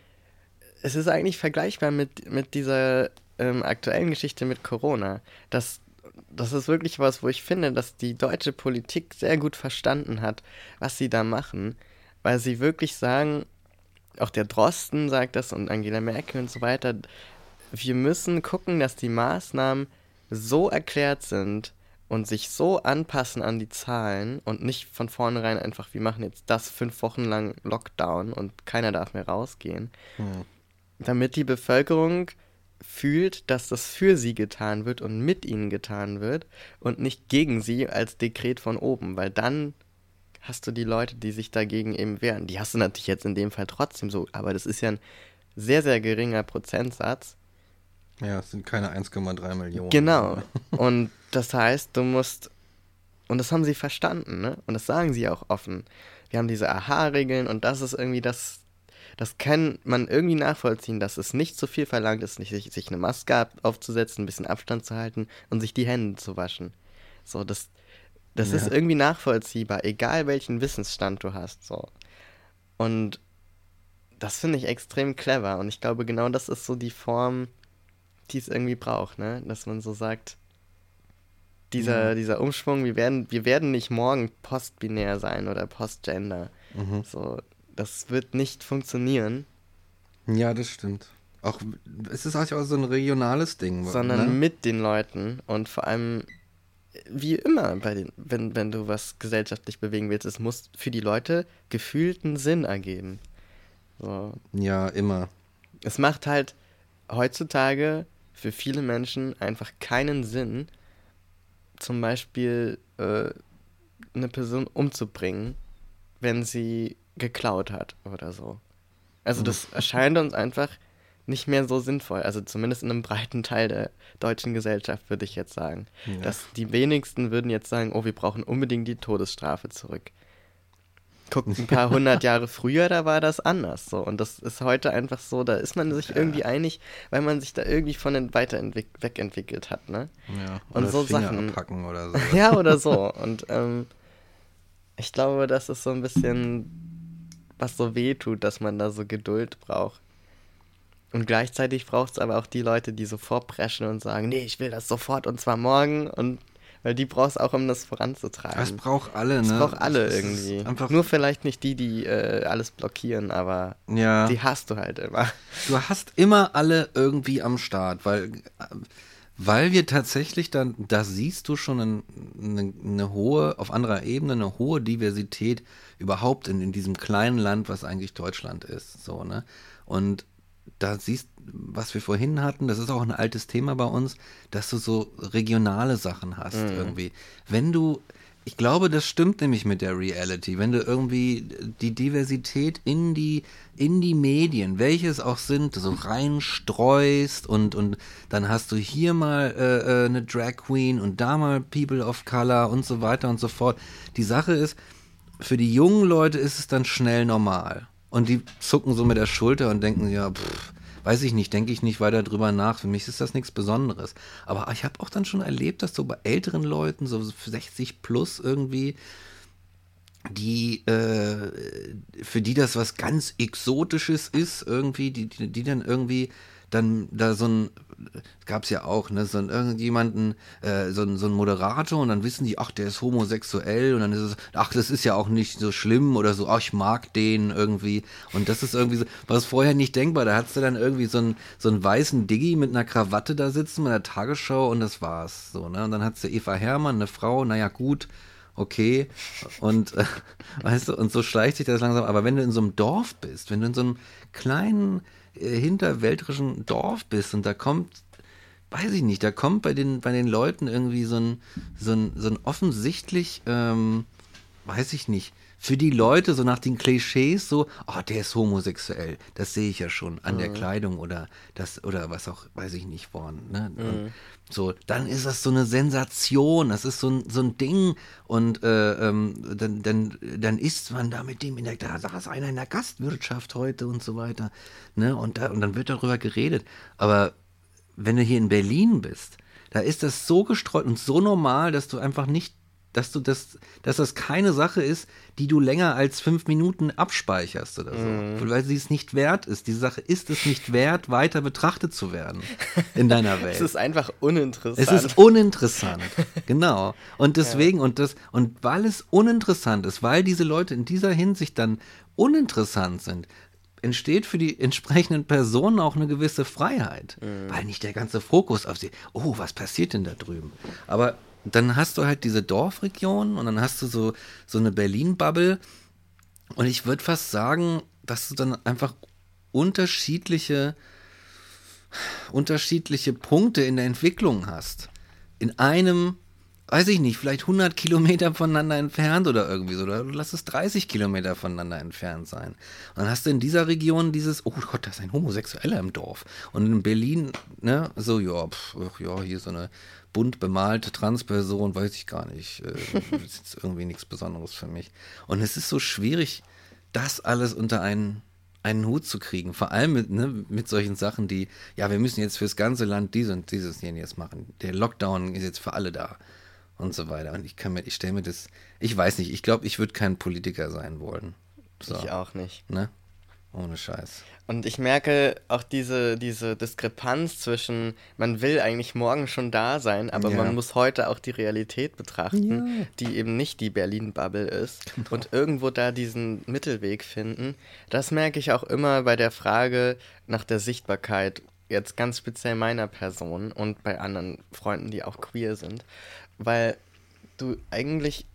es ist eigentlich vergleichbar mit, mit dieser ähm, aktuellen Geschichte mit Corona. Das, das ist wirklich was, wo ich finde, dass die deutsche Politik sehr gut verstanden hat, was sie da machen, weil sie wirklich sagen, auch der Drosten sagt das und Angela Merkel und so weiter, wir müssen gucken, dass die Maßnahmen so erklärt sind und sich so anpassen an die Zahlen und nicht von vornherein einfach, wir machen jetzt das fünf Wochen lang Lockdown und keiner darf mehr rausgehen, hm. damit die Bevölkerung fühlt, dass das für sie getan wird und mit ihnen getan wird und nicht gegen sie als Dekret von oben, weil dann hast du die Leute, die sich dagegen eben wehren. Die hast du natürlich jetzt in dem Fall trotzdem so, aber das ist ja ein sehr, sehr geringer Prozentsatz. Ja, es sind keine 1,3 Millionen. Genau. Und das heißt, du musst, und das haben sie verstanden, ne? Und das sagen sie auch offen. Wir haben diese Aha-Regeln und das ist irgendwie das, das kann man irgendwie nachvollziehen, dass es nicht zu viel verlangt ist, nicht sich, sich eine Maske aufzusetzen, ein bisschen Abstand zu halten und sich die Hände zu waschen. So, das, das ja. ist irgendwie nachvollziehbar, egal welchen Wissensstand du hast. So. Und das finde ich extrem clever. Und ich glaube, genau das ist so die Form, die es irgendwie braucht, ne? Dass man so sagt, dieser, ja. dieser Umschwung, wir werden, wir werden nicht morgen postbinär sein oder postgender. Mhm. So, das wird nicht funktionieren. Ja, das stimmt. Auch, es ist auch so ein regionales Ding. Sondern ne? mit den Leuten und vor allem wie immer, bei den, wenn, wenn du was gesellschaftlich bewegen willst, es muss für die Leute gefühlten Sinn ergeben. So. Ja, immer. Es macht halt heutzutage für viele Menschen einfach keinen Sinn, zum Beispiel äh, eine Person umzubringen, wenn sie geklaut hat oder so. Also das erscheint uns einfach nicht mehr so sinnvoll. Also zumindest in einem breiten Teil der deutschen Gesellschaft würde ich jetzt sagen. Ja. Dass die wenigsten würden jetzt sagen, oh, wir brauchen unbedingt die Todesstrafe zurück. Guckt ein paar hundert Jahre früher, da war das anders so. Und das ist heute einfach so, da ist man sich ja. irgendwie einig, weil man sich da irgendwie von den wegentwickelt hat, ne? Ja, und so Finger Sachen. Abpacken oder so. ja, oder so. Und ähm, ich glaube, das ist so ein bisschen, was so weh tut, dass man da so Geduld braucht. Und gleichzeitig braucht es aber auch die Leute, die so vorpreschen und sagen, nee, ich will das sofort und zwar morgen und weil die brauchst auch, um das voranzutragen. Das braucht alle, ne? Das braucht alle irgendwie. Nur vielleicht nicht die, die äh, alles blockieren, aber ja. die hast du halt immer. Du hast immer alle irgendwie am Start, weil, weil wir tatsächlich dann, da siehst du schon eine, eine, eine hohe, auf anderer Ebene, eine hohe Diversität überhaupt in, in diesem kleinen Land, was eigentlich Deutschland ist. So, ne? Und da siehst, was wir vorhin hatten, das ist auch ein altes Thema bei uns, dass du so regionale Sachen hast mhm. irgendwie. Wenn du, ich glaube, das stimmt nämlich mit der Reality, wenn du irgendwie die Diversität in die, in die Medien, welche es auch sind, so reinstreust und, und dann hast du hier mal äh, äh, eine Drag Queen und da mal People of Color und so weiter und so fort. Die Sache ist, für die jungen Leute ist es dann schnell normal. Und die zucken so mit der Schulter und denken, ja, pff, weiß ich nicht, denke ich nicht weiter drüber nach. Für mich ist das nichts Besonderes. Aber ich habe auch dann schon erlebt, dass so bei älteren Leuten, so 60 plus irgendwie, die, äh, für die das was ganz Exotisches ist, irgendwie, die, die, die dann irgendwie dann da so ein, gab es ja auch, ne, so ein, irgendjemanden, äh, so, ein, so ein Moderator und dann wissen die, ach, der ist homosexuell und dann ist es, ach, das ist ja auch nicht so schlimm oder so, ach, ich mag den irgendwie und das ist irgendwie so, was vorher nicht denkbar, da hattest du dann irgendwie so einen, so einen weißen Diggi mit einer Krawatte da sitzen mit der Tagesschau und das war's, so, ne, und dann hattest du Eva Hermann, eine Frau, naja, gut, okay. Und äh, weißt du, und so schleicht sich das langsam. Aber wenn du in so einem Dorf bist, wenn du in so einem kleinen hinterwäldrischen Dorf bist und da kommt, weiß ich nicht, da kommt bei den, bei den Leuten irgendwie so ein, so ein, so ein offensichtlich, ähm, weiß ich nicht, für die Leute so nach den Klischees so, oh, der ist homosexuell, das sehe ich ja schon an mhm. der Kleidung oder das oder was auch, weiß ich nicht, worden. Ne? Mhm. So, dann ist das so eine Sensation, das ist so ein, so ein Ding und äh, ähm, dann, dann, dann ist man da mit dem in der, da saß einer in der Gastwirtschaft heute und so weiter, ne, und, da, und dann wird darüber geredet, aber wenn du hier in Berlin bist, da ist das so gestreut und so normal, dass du einfach nicht dass du das, dass das keine Sache ist, die du länger als fünf Minuten abspeicherst oder so. Mhm. Weil sie es nicht wert ist. Diese Sache ist es nicht wert, weiter betrachtet zu werden in deiner Welt. es ist einfach uninteressant. Es ist uninteressant. genau. Und deswegen, ja. und das, und weil es uninteressant ist, weil diese Leute in dieser Hinsicht dann uninteressant sind, entsteht für die entsprechenden Personen auch eine gewisse Freiheit, mhm. weil nicht der ganze Fokus auf sie, oh, was passiert denn da drüben? Aber dann hast du halt diese Dorfregion und dann hast du so, so eine Berlin-Bubble und ich würde fast sagen, dass du dann einfach unterschiedliche, unterschiedliche Punkte in der Entwicklung hast. In einem weiß ich nicht, vielleicht 100 Kilometer voneinander entfernt oder irgendwie so. Oder lass es 30 Kilometer voneinander entfernt sein. Und dann hast du in dieser Region dieses, oh Gott, da ist ein Homosexueller im Dorf. Und in Berlin, ne, so, ja, pf, ja, hier so eine bunt bemalte Transperson, weiß ich gar nicht. Äh, ist irgendwie nichts Besonderes für mich. Und es ist so schwierig, das alles unter einen einen Hut zu kriegen. Vor allem mit, ne, mit solchen Sachen, die, ja, wir müssen jetzt fürs ganze Land dies und dieses jetzt machen. Der Lockdown ist jetzt für alle da und so weiter. Und ich kann mir, ich stelle mir das, ich weiß nicht, ich glaube, ich würde kein Politiker sein wollen. So. Ich auch nicht. Ne? Ohne Scheiß. Und ich merke auch diese, diese Diskrepanz zwischen, man will eigentlich morgen schon da sein, aber ja. man muss heute auch die Realität betrachten, ja. die eben nicht die Berlin-Bubble ist. Genau. Und irgendwo da diesen Mittelweg finden. Das merke ich auch immer bei der Frage nach der Sichtbarkeit, jetzt ganz speziell meiner Person und bei anderen Freunden, die auch queer sind weil du eigentlich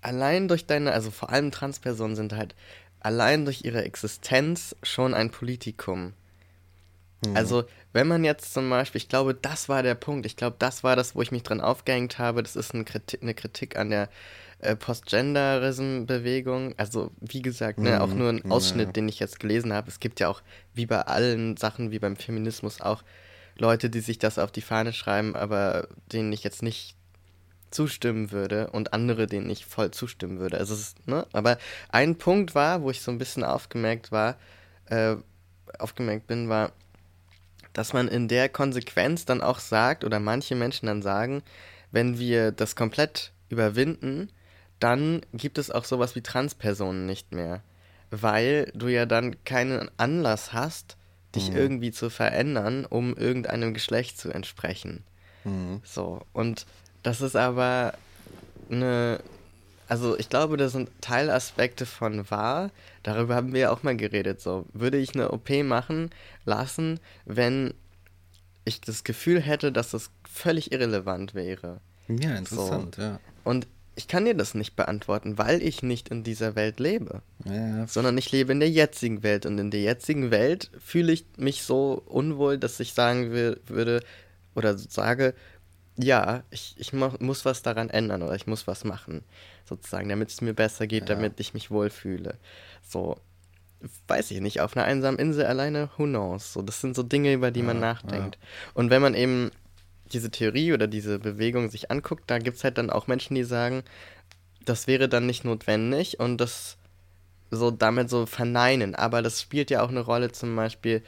allein durch deine, also vor allem Transpersonen sind halt allein durch ihre Existenz schon ein Politikum. Mhm. Also, wenn man jetzt zum Beispiel, ich glaube, das war der Punkt, ich glaube, das war das, wo ich mich dran aufgehängt habe, das ist eine Kritik, eine Kritik an der äh, Postgenderism-Bewegung. Also, wie gesagt, ne, mhm. auch nur ein Ausschnitt, ja. den ich jetzt gelesen habe. Es gibt ja auch, wie bei allen Sachen, wie beim Feminismus auch, Leute, die sich das auf die Fahne schreiben, aber denen ich jetzt nicht zustimmen würde und andere, denen ich voll zustimmen würde. Also ist, ne? Aber ein Punkt war, wo ich so ein bisschen aufgemerkt war, äh, aufgemerkt bin, war, dass man in der Konsequenz dann auch sagt, oder manche Menschen dann sagen, wenn wir das komplett überwinden, dann gibt es auch sowas wie Transpersonen nicht mehr. Weil du ja dann keinen Anlass hast, dich mhm. irgendwie zu verändern, um irgendeinem Geschlecht zu entsprechen. Mhm. So, und das ist aber eine. Also ich glaube, das sind Teilaspekte von wahr. Darüber haben wir ja auch mal geredet. So, würde ich eine OP machen lassen, wenn ich das Gefühl hätte, dass das völlig irrelevant wäre. Ja, interessant, so. ja. Und ich kann dir das nicht beantworten, weil ich nicht in dieser Welt lebe. Ja. Sondern ich lebe in der jetzigen Welt. Und in der jetzigen Welt fühle ich mich so unwohl, dass ich sagen will, würde oder sage, ja, ich, ich muss was daran ändern oder ich muss was machen, sozusagen, damit es mir besser geht, ja. damit ich mich wohlfühle. So, weiß ich nicht, auf einer einsamen Insel alleine, who knows? So, das sind so Dinge, über die ja, man nachdenkt. Ja. Und wenn man eben diese Theorie oder diese Bewegung sich anguckt, da gibt es halt dann auch Menschen, die sagen, das wäre dann nicht notwendig und das so damit so verneinen. Aber das spielt ja auch eine Rolle, zum Beispiel,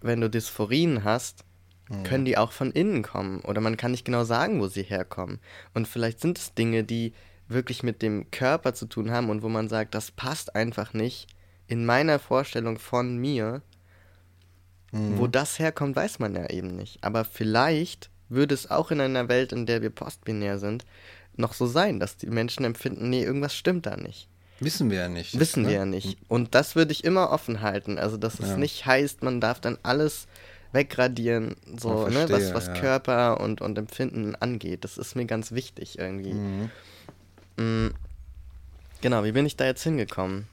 wenn du Dysphorien hast, mhm. können die auch von innen kommen oder man kann nicht genau sagen, wo sie herkommen. Und vielleicht sind es Dinge, die wirklich mit dem Körper zu tun haben und wo man sagt, das passt einfach nicht in meiner Vorstellung von mir. Mhm. Wo das herkommt, weiß man ja eben nicht. Aber vielleicht würde es auch in einer Welt, in der wir postbinär sind, noch so sein, dass die Menschen empfinden, nee, irgendwas stimmt da nicht. Wissen wir ja nicht. Wissen ne? wir ja nicht. Und das würde ich immer offen halten. Also, dass es ja. nicht heißt, man darf dann alles wegradieren, so, verstehe, ne, was, was ja. Körper und, und Empfinden angeht. Das ist mir ganz wichtig irgendwie. Mhm. Mhm. Genau, wie bin ich da jetzt hingekommen?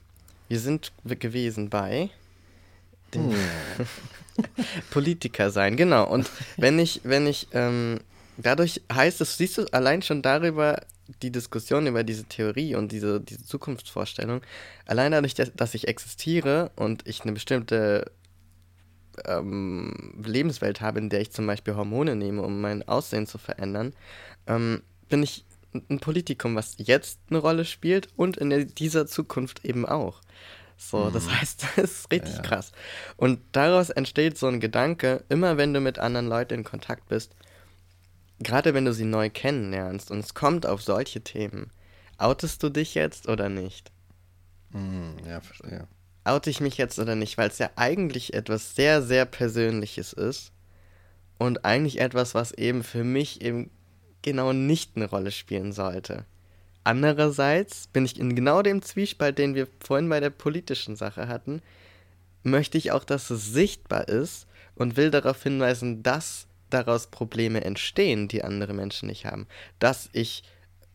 Wir sind gewesen bei dem mhm. Politiker sein, genau. Und wenn ich, wenn ich, ähm, dadurch heißt es, siehst du allein schon darüber, die Diskussion über diese Theorie und diese, diese Zukunftsvorstellung, allein dadurch, dass ich existiere und ich eine bestimmte ähm, Lebenswelt habe, in der ich zum Beispiel Hormone nehme, um mein Aussehen zu verändern, ähm, bin ich ein Politikum, was jetzt eine Rolle spielt und in dieser Zukunft eben auch. So, mhm. das heißt, das ist richtig ja, krass. Und daraus entsteht so ein Gedanke, immer wenn du mit anderen Leuten in Kontakt bist, gerade wenn du sie neu kennenlernst und es kommt auf solche Themen, outest du dich jetzt oder nicht? Hm, ja, verstehe. Oute ich mich jetzt oder nicht, weil es ja eigentlich etwas sehr, sehr Persönliches ist und eigentlich etwas, was eben für mich eben genau nicht eine Rolle spielen sollte. Andererseits bin ich in genau dem Zwiespalt, den wir vorhin bei der politischen Sache hatten, möchte ich auch, dass es sichtbar ist und will darauf hinweisen, dass daraus Probleme entstehen, die andere Menschen nicht haben. Dass ich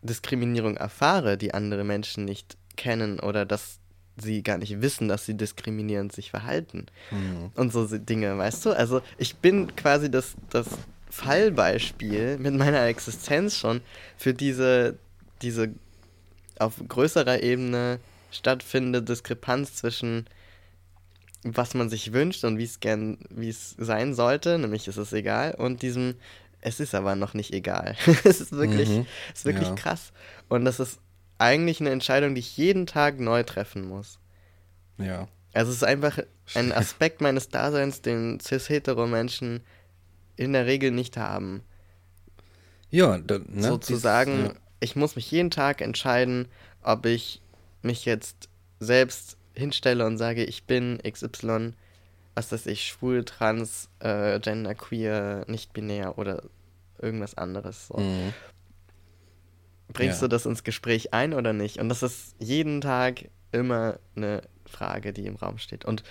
Diskriminierung erfahre, die andere Menschen nicht kennen oder dass sie gar nicht wissen, dass sie diskriminierend sich verhalten. Mhm. Und so Dinge, weißt du? Also ich bin quasi das, das Fallbeispiel mit meiner Existenz schon für diese, diese auf größerer Ebene stattfindende Diskrepanz zwischen was man sich wünscht und wie es gern, wie es sein sollte, nämlich ist es egal, und diesem, es ist aber noch nicht egal. es ist wirklich, mhm. es ist wirklich ja. krass. Und das ist eigentlich eine Entscheidung, die ich jeden Tag neu treffen muss. Ja. Also es ist einfach ein Aspekt meines Daseins, den cis-hetero-Menschen in der Regel nicht haben. Ja, da, ne? sozusagen, ja. ich muss mich jeden Tag entscheiden, ob ich mich jetzt selbst hinstelle und sage, ich bin XY, was weiß ich, schwul, trans, äh, genderqueer, nicht binär oder irgendwas anderes. So. Mhm. Bringst ja. du das ins Gespräch ein oder nicht? Und das ist jeden Tag immer eine Frage, die im Raum steht. Und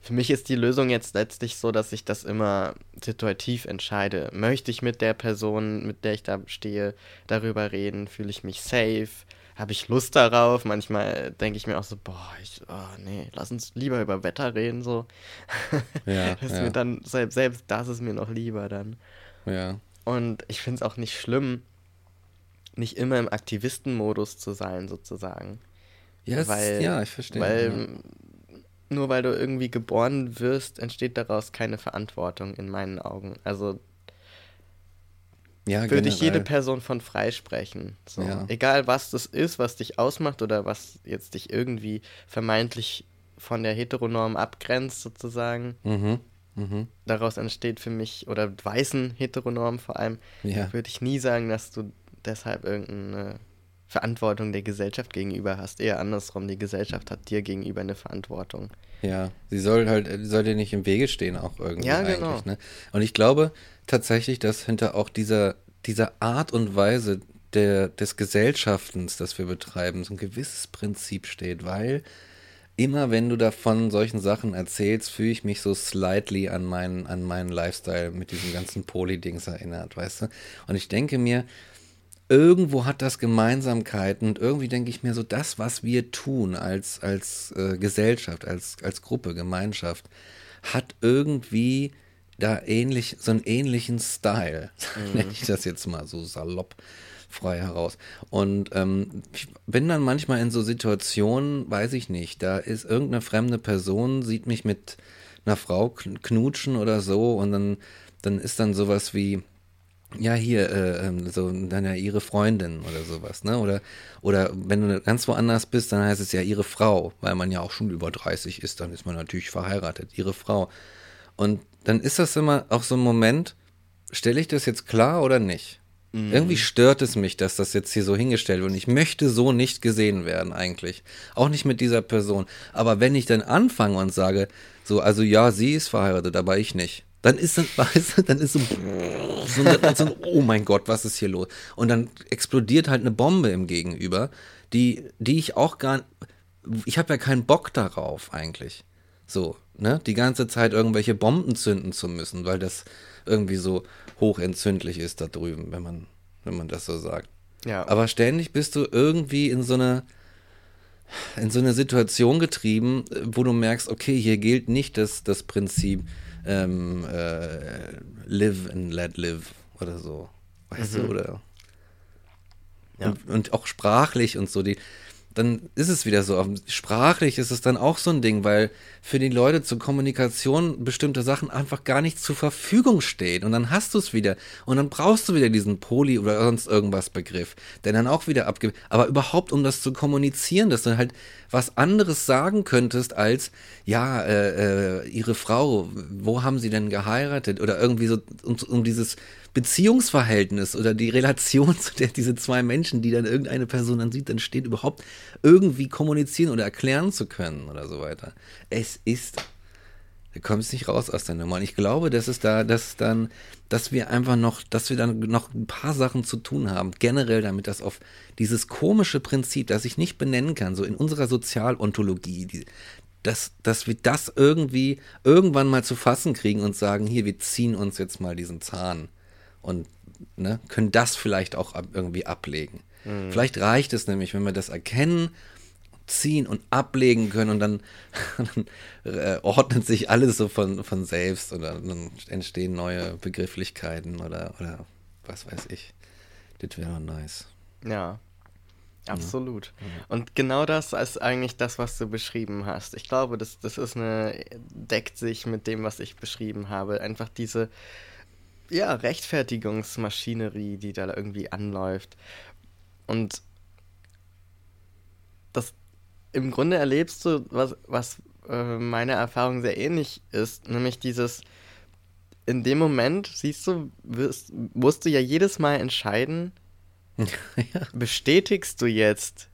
für mich ist die Lösung jetzt letztlich so, dass ich das immer situativ entscheide. Möchte ich mit der Person, mit der ich da stehe, darüber reden? Fühle ich mich safe? Habe ich Lust darauf? Manchmal denke ich mir auch so, boah, ich, oh nee, lass uns lieber über Wetter reden, so. Ja, das ja. mir dann, selbst, selbst das ist mir noch lieber dann. Ja. Und ich finde es auch nicht schlimm, nicht immer im Aktivistenmodus zu sein, sozusagen. Yes, weil, ja, ich verstehe. Weil ja. nur weil du irgendwie geboren wirst, entsteht daraus keine Verantwortung in meinen Augen. Also ja, würde ich jede Person von freisprechen. So. Ja. Egal was das ist, was dich ausmacht oder was jetzt dich irgendwie vermeintlich von der Heteronorm abgrenzt, sozusagen. Mhm. Mhm. Daraus entsteht für mich, oder weißen Heteronorm vor allem, ja. würde ich nie sagen, dass du deshalb irgendeine Verantwortung der Gesellschaft gegenüber hast. Eher andersrum, die Gesellschaft hat dir gegenüber eine Verantwortung. Ja, sie soll halt, soll dir nicht im Wege stehen, auch irgendwie ja, genau. eigentlich. Ne? Und ich glaube tatsächlich, dass hinter auch dieser, dieser Art und Weise der, des Gesellschaftens, das wir betreiben, so ein gewisses Prinzip steht, weil immer wenn du davon solchen Sachen erzählst, fühle ich mich so slightly an meinen, an meinen Lifestyle mit diesem ganzen Poly-Dings erinnert, weißt du? Und ich denke mir, irgendwo hat das Gemeinsamkeiten und irgendwie denke ich mir so, das, was wir tun als, als äh, Gesellschaft, als, als Gruppe, Gemeinschaft, hat irgendwie da ähnlich, so einen ähnlichen Style, mhm. nenne ich das jetzt mal so salopp frei heraus. Und ähm, ich bin dann manchmal in so Situationen, weiß ich nicht, da ist irgendeine fremde Person, sieht mich mit einer Frau knutschen oder so und dann, dann ist dann sowas wie, ja, hier, äh, ähm, so dann ja ihre Freundin oder sowas, ne? Oder, oder wenn du ganz woanders bist, dann heißt es ja ihre Frau, weil man ja auch schon über 30 ist, dann ist man natürlich verheiratet, ihre Frau. Und dann ist das immer auch so ein Moment, stelle ich das jetzt klar oder nicht? Mhm. Irgendwie stört es mich, dass das jetzt hier so hingestellt wird. Und ich möchte so nicht gesehen werden, eigentlich. Auch nicht mit dieser Person. Aber wenn ich dann anfange und sage, so, also ja, sie ist verheiratet, aber ich nicht dann ist dann, weißt du, dann ist so, so, so, oh mein Gott, was ist hier los? Und dann explodiert halt eine Bombe im Gegenüber, die, die ich auch gar, ich habe ja keinen Bock darauf eigentlich. So, ne, die ganze Zeit irgendwelche Bomben zünden zu müssen, weil das irgendwie so hochentzündlich ist da drüben, wenn man, wenn man das so sagt. Ja. Aber ständig bist du irgendwie in so eine, in so eine Situation getrieben, wo du merkst, okay, hier gilt nicht das, das Prinzip, ähm, äh, Live and Let Live oder so. Weißt mhm. du, oder? Ja. Und, und, auch sprachlich und so, die, dann ist es wieder so. Sprachlich ist es dann auch so ein Ding, weil für die Leute zur Kommunikation bestimmte Sachen einfach gar nicht zur Verfügung stehen. Und dann hast du es wieder. Und dann brauchst du wieder diesen Poly oder sonst irgendwas Begriff, der dann auch wieder abgibt. Aber überhaupt, um das zu kommunizieren, dass du halt was anderes sagen könntest als, ja, äh, äh, ihre Frau, wo haben sie denn geheiratet? Oder irgendwie so, um, um dieses Beziehungsverhältnis oder die Relation zu der diese zwei Menschen, die dann irgendeine Person dann sieht, dann steht, überhaupt irgendwie kommunizieren oder erklären zu können oder so weiter. Es ist Du kommst nicht raus aus der Nummer. Und ich glaube, dass es da, dass dann, dass wir einfach noch, dass wir dann noch ein paar Sachen zu tun haben, generell damit das auf dieses komische Prinzip, das ich nicht benennen kann, so in unserer Sozialontologie, die, dass, dass wir das irgendwie irgendwann mal zu fassen kriegen und sagen, hier, wir ziehen uns jetzt mal diesen Zahn und ne, können das vielleicht auch irgendwie ablegen. Mhm. Vielleicht reicht es nämlich, wenn wir das erkennen ziehen und ablegen können und dann, dann äh, ordnet sich alles so von, von selbst oder dann entstehen neue Begrifflichkeiten oder, oder was weiß ich. Das wäre nice. Ja, absolut. Ja. Und genau das ist eigentlich das, was du beschrieben hast. Ich glaube, das, das ist eine, deckt sich mit dem, was ich beschrieben habe. Einfach diese, ja, Rechtfertigungsmaschinerie, die da irgendwie anläuft. Und das, im Grunde erlebst du, was, was äh, meine Erfahrung sehr ähnlich ist, nämlich dieses, in dem Moment, siehst du, wirst, musst du ja jedes Mal entscheiden, ja. bestätigst du jetzt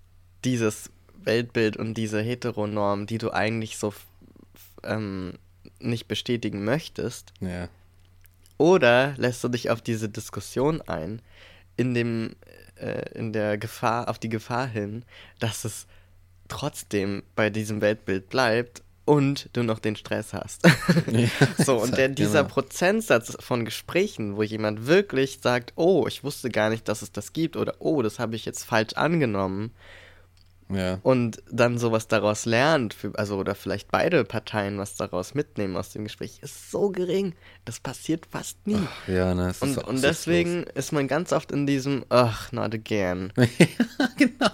dieses Weltbild und diese Heteronorm, die du eigentlich so ähm, nicht bestätigen möchtest, ja. Oder lässt du dich auf diese Diskussion ein, in dem, äh, in der Gefahr, auf die Gefahr hin, dass es trotzdem bei diesem Weltbild bleibt und du noch den Stress hast. Ja, so, und der, dieser genau. Prozentsatz von Gesprächen, wo jemand wirklich sagt, oh, ich wusste gar nicht, dass es das gibt oder oh, das habe ich jetzt falsch angenommen. Ja. Und dann sowas daraus lernt, für, also oder vielleicht beide Parteien was daraus mitnehmen aus dem Gespräch, ist so gering. Das passiert fast nie. Ach, ja, ne, und, und deswegen ist man ganz oft in diesem, ach, not again. ja, genau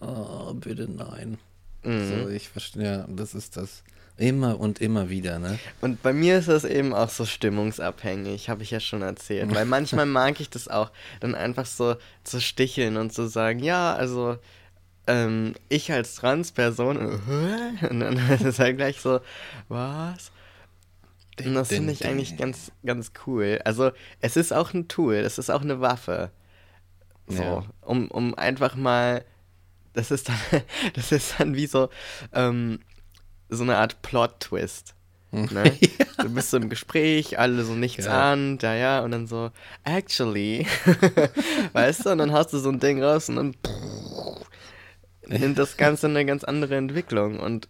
oh, bitte nein. Mhm. So, ich verstehe, ja, das ist das. Immer und immer wieder, ne? Und bei mir ist das eben auch so stimmungsabhängig, habe ich ja schon erzählt. Weil manchmal mag ich das auch, dann einfach so zu sticheln und zu sagen, ja, also ähm, ich als Transperson, und dann ist es halt gleich so, was? Und das finde ich eigentlich ganz, ganz cool. Also, es ist auch ein Tool, es ist auch eine Waffe. So, ja. um, um einfach mal das ist dann, das ist dann wie so, ähm, so eine Art Plot-Twist. Ne? ja. Du bist so im Gespräch, alle so nichts ja. an, da ja, und dann so, actually, weißt du, und dann hast du so ein Ding raus und dann nimmt das Ganze eine ganz andere Entwicklung. Und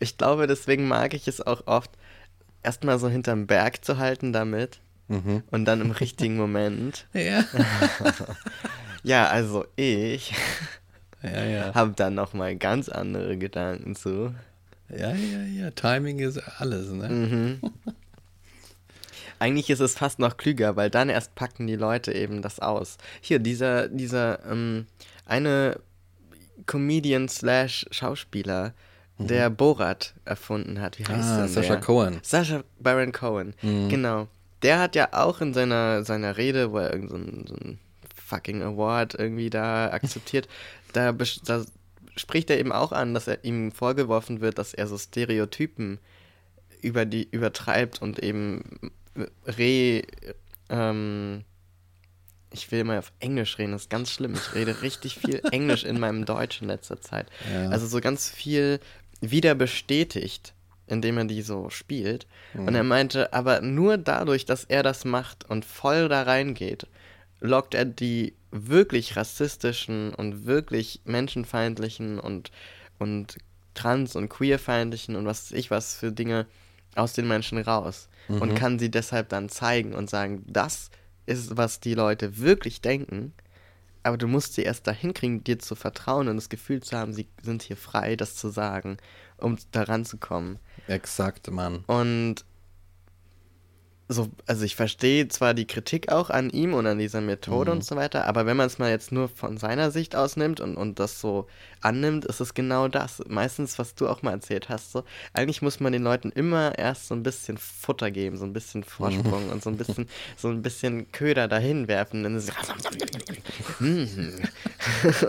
ich glaube, deswegen mag ich es auch oft, erstmal so hinterm Berg zu halten damit mhm. und dann im richtigen Moment. Ja. ja, also ich ja, ja. Hab dann nochmal ganz andere Gedanken zu. Ja, ja, ja. Timing ist alles, ne? Mhm. Eigentlich ist es fast noch klüger, weil dann erst packen die Leute eben das aus. Hier, dieser, dieser, ähm, eine Comedian slash Schauspieler, mhm. der Borat erfunden hat. Wie heißt ah, denn Sascha der? Cohen. Sascha Baron Cohen, mhm. genau. Der hat ja auch in seiner, seiner Rede, wo er irgendeinen so, so ein fucking Award irgendwie da akzeptiert, da, da spricht er eben auch an, dass er ihm vorgeworfen wird, dass er so Stereotypen über die übertreibt und eben re ähm, ich will mal auf Englisch reden, das ist ganz schlimm. Ich rede richtig viel Englisch in meinem Deutsch in letzter Zeit. Ja. Also so ganz viel wieder bestätigt, indem er die so spielt. Mhm. Und er meinte, aber nur dadurch, dass er das macht und voll da reingeht, lockt er die wirklich rassistischen und wirklich menschenfeindlichen und, und trans- und queerfeindlichen und was weiß ich was für Dinge aus den Menschen raus mhm. und kann sie deshalb dann zeigen und sagen, das ist, was die Leute wirklich denken, aber du musst sie erst dahin kriegen, dir zu vertrauen und das Gefühl zu haben, sie sind hier frei, das zu sagen, um daran zu kommen. Exakt, Mann. Und so, also ich verstehe zwar die Kritik auch an ihm und an dieser Methode mhm. und so weiter, aber wenn man es mal jetzt nur von seiner Sicht aus nimmt und, und das so annimmt, ist es genau das. Meistens, was du auch mal erzählt hast, so, eigentlich muss man den Leuten immer erst so ein bisschen Futter geben, so ein bisschen Vorsprung mhm. und so ein bisschen, so ein bisschen Köder dahin werfen. Dann so, mm,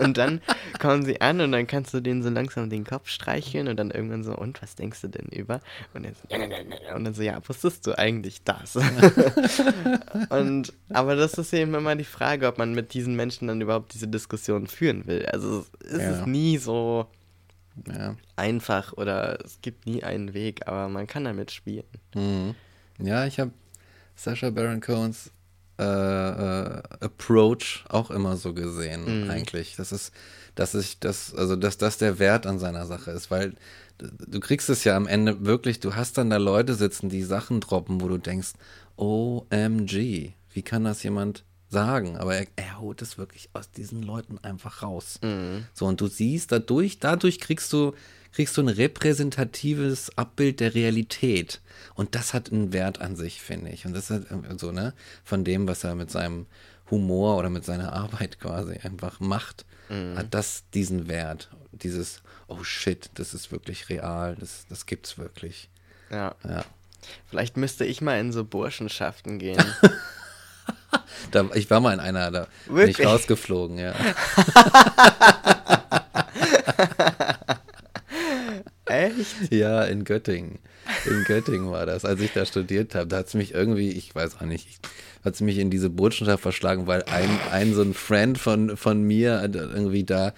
und dann kommen sie an und dann kannst du denen so langsam den Kopf streicheln und dann irgendwann so, und was denkst du denn über? Und dann so, und dann so ja, wusstest du eigentlich das? und, aber das ist eben immer die Frage, ob man mit diesen Menschen dann überhaupt diese Diskussion führen will. Also es ist Ja. nie so Ja. einfach oder es gibt nie einen Weg, aber man kann damit spielen. Mhm. Ja, ich habe Sasha Baron Cohens äh, äh, Approach auch immer so gesehen, Mhm. eigentlich. Das ist, dass ich das, also dass das der Wert an seiner Sache ist, weil du kriegst es ja am Ende wirklich, du hast dann da Leute sitzen, die Sachen droppen, wo du denkst, OMG, wie kann das jemand sagen? Aber er, er holt es wirklich aus diesen Leuten einfach raus. Mhm. So, und du siehst dadurch, dadurch kriegst du, kriegst du ein repräsentatives Abbild der Realität. Und das hat einen Wert an sich, finde ich. Und das ist halt so, ne, von dem, was er mit seinem Humor oder mit seiner Arbeit quasi einfach macht, hat das diesen Wert. Dieses, oh shit, das ist wirklich real, das, das gibt's wirklich. Ja. Ja. Vielleicht müsste ich mal in so Burschenschaften gehen. Da, ich war mal in einer, da bin Wirklich? ich rausgeflogen, ja. Echt? Ja, in Göttingen. In Göttingen war das, als ich da studiert habe. Da hat es mich irgendwie, ich weiß auch nicht, hat es mich in diese Burschenschaft verschlagen, weil ein, ein so ein Friend von, von mir irgendwie da,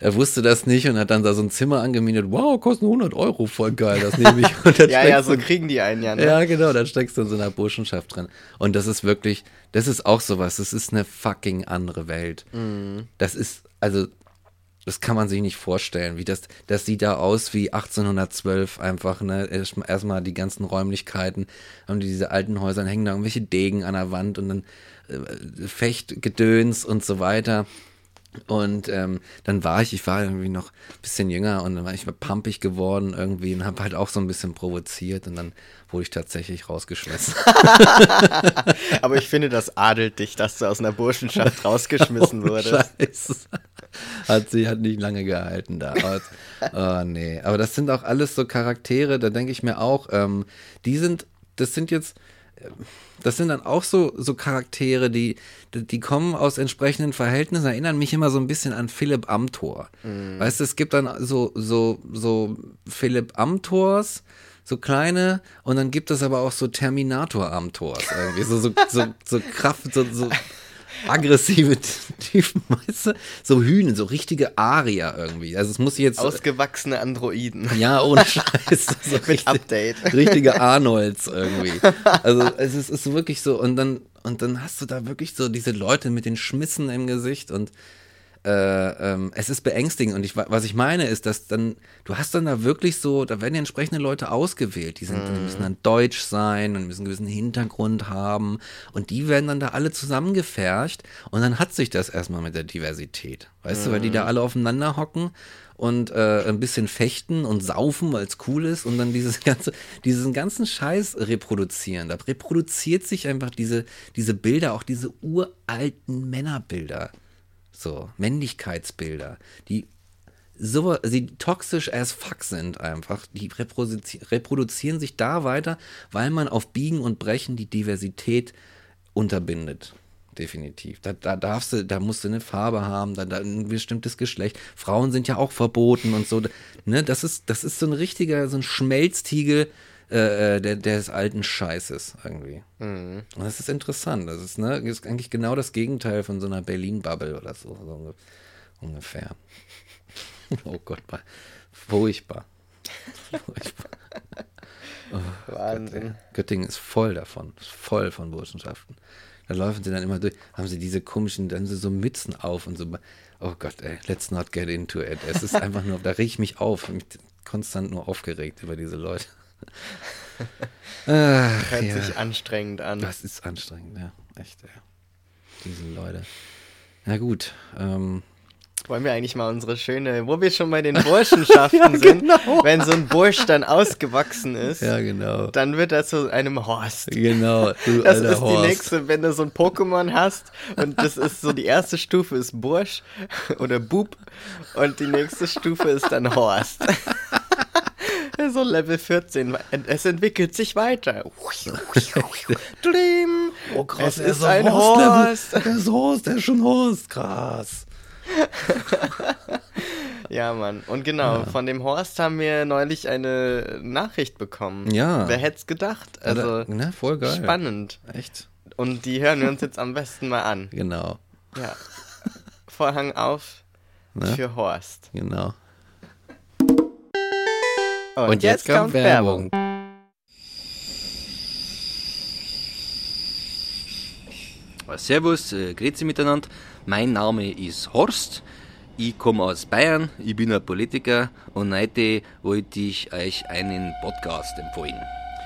er wusste das nicht und hat dann da so ein Zimmer angemietet. Wow, kostet nur 100 Euro, voll geil, das nehme ich. Und Ja, ja, so kriegen die einen ja. Ne? ja, genau, dann steckst du in so einer Burschenschaft drin. Und das ist wirklich, das ist auch sowas, das ist eine fucking andere Welt. Das ist, also, das kann man sich nicht vorstellen, wie das, das sieht da aus wie 1812 einfach, ne, Erst- erstmal die ganzen Räumlichkeiten, haben die diese alten Häuser, hängen da irgendwelche Degen an der Wand und dann äh, Fechtgedöns und so weiter. Und ähm, dann war ich, ich war irgendwie noch ein bisschen jünger und dann war ich mal pumpig geworden irgendwie und habe halt auch so ein bisschen provoziert und dann wurde ich tatsächlich rausgeschmissen. Aber ich finde, das adelt dich, dass du aus einer Burschenschaft rausgeschmissen wurdest. Scheiße. Hat sie hat nicht lange gehalten da. Aber, oh nee. Aber das sind auch alles so Charaktere, da denke ich mir auch, ähm, die sind, das sind jetzt, das sind dann auch so, so Charaktere, die, die kommen aus entsprechenden Verhältnissen, erinnern mich immer so ein bisschen an Philipp Amthor. Weißt du, es gibt dann so, so, so Philipp Amthors, so kleine, und dann gibt es aber auch so Terminator-Amthors irgendwie, so, so, so, so Kraft, so, so aggressive Typen, weißt du? So Hühner, so richtige Arier irgendwie. Also es muss jetzt. Ausgewachsene Androiden. ja, ohne Scheiß. So Mit richtig, Update. richtige Arnolds irgendwie. Also es ist, ist wirklich so, und dann, und dann hast du da wirklich so diese Leute mit den Schmissen im Gesicht und äh, ähm, es ist beängstigend. Und ich, was ich meine ist, dass dann, du hast dann da wirklich so, da werden ja entsprechende Leute ausgewählt. Die, sind, die müssen dann deutsch sein und müssen einen gewissen Hintergrund haben. Und die werden dann da alle zusammengefercht. Und dann hat sich das erstmal mit der Diversität. Weißt du, weil die da alle aufeinander hocken und äh, ein bisschen fechten und saufen, weil es cool ist und dann dieses ganze, diesen ganzen Scheiß reproduzieren. Da reproduziert sich einfach diese, diese Bilder, auch diese uralten Männerbilder. So, Männlichkeitsbilder, die so, sie toxisch as fuck sind einfach. Die reproduzi reproduzieren sich da weiter, weil man auf Biegen und Brechen die Diversität unterbindet. Definitiv. Da, da darfst du, da musst du eine Farbe haben, da, da ein bestimmtes Geschlecht. Frauen sind ja auch verboten und so. Ne, das ist, das ist so ein richtiger, so ein Schmelztiegel äh, der, des alten Scheißes irgendwie. Und das ist interessant. Das ist, ne, ist eigentlich genau das Gegenteil von so einer Berlin-Bubble oder so, so unge- ungefähr. oh Gott, furchtbar. furchtbar. Wahnsinn. Göttingen ist voll davon, ist voll von Burschenschaften. Da laufen sie dann immer durch, haben sie diese komischen, dann haben sie so Mützen auf und so. Oh Gott, ey, let's not get into it. Es ist einfach nur, da reg ich mich auf, ich bin konstant nur aufgeregt über diese Leute. Ach, Hört ja. sich anstrengend an. Das ist anstrengend, ja. Echt, ja. Diese Leute. Na gut, ähm, Wollen wir eigentlich mal unsere schöne, wo wir schon bei den Burschenschaften sind, wenn so ein Bursch dann ausgewachsen ist, ja, genau. dann wird er zu einem Horst. Genau, du Das alter ist die Horst. nächste, wenn du so ein Pokémon hast und das ist so die erste Stufe ist Bursch oder Bub und die nächste Stufe ist dann Horst. So Level 14. Es entwickelt sich weiter. Dlim. Oh krass, es ist ein Horst-Level. Horst. Der ist Horst, der ist schon Horst. Krass. ja, Mann. Und genau, Ja. von dem Horst haben wir neulich eine Nachricht bekommen. Ja. Wer hätte es gedacht? Also, ne, voll geil. spannend. Echt? Und die hören wir uns jetzt am besten mal an. Genau. Ja. Vorhang auf Ne? für Horst. Genau. Und, jetzt, kommt Werbung. Servus, äh, grüezi miteinander. Mein Name ist Horst. Ich komme aus Bayern, ich bin ein Politiker und heute wollte ich euch einen Podcast empfehlen.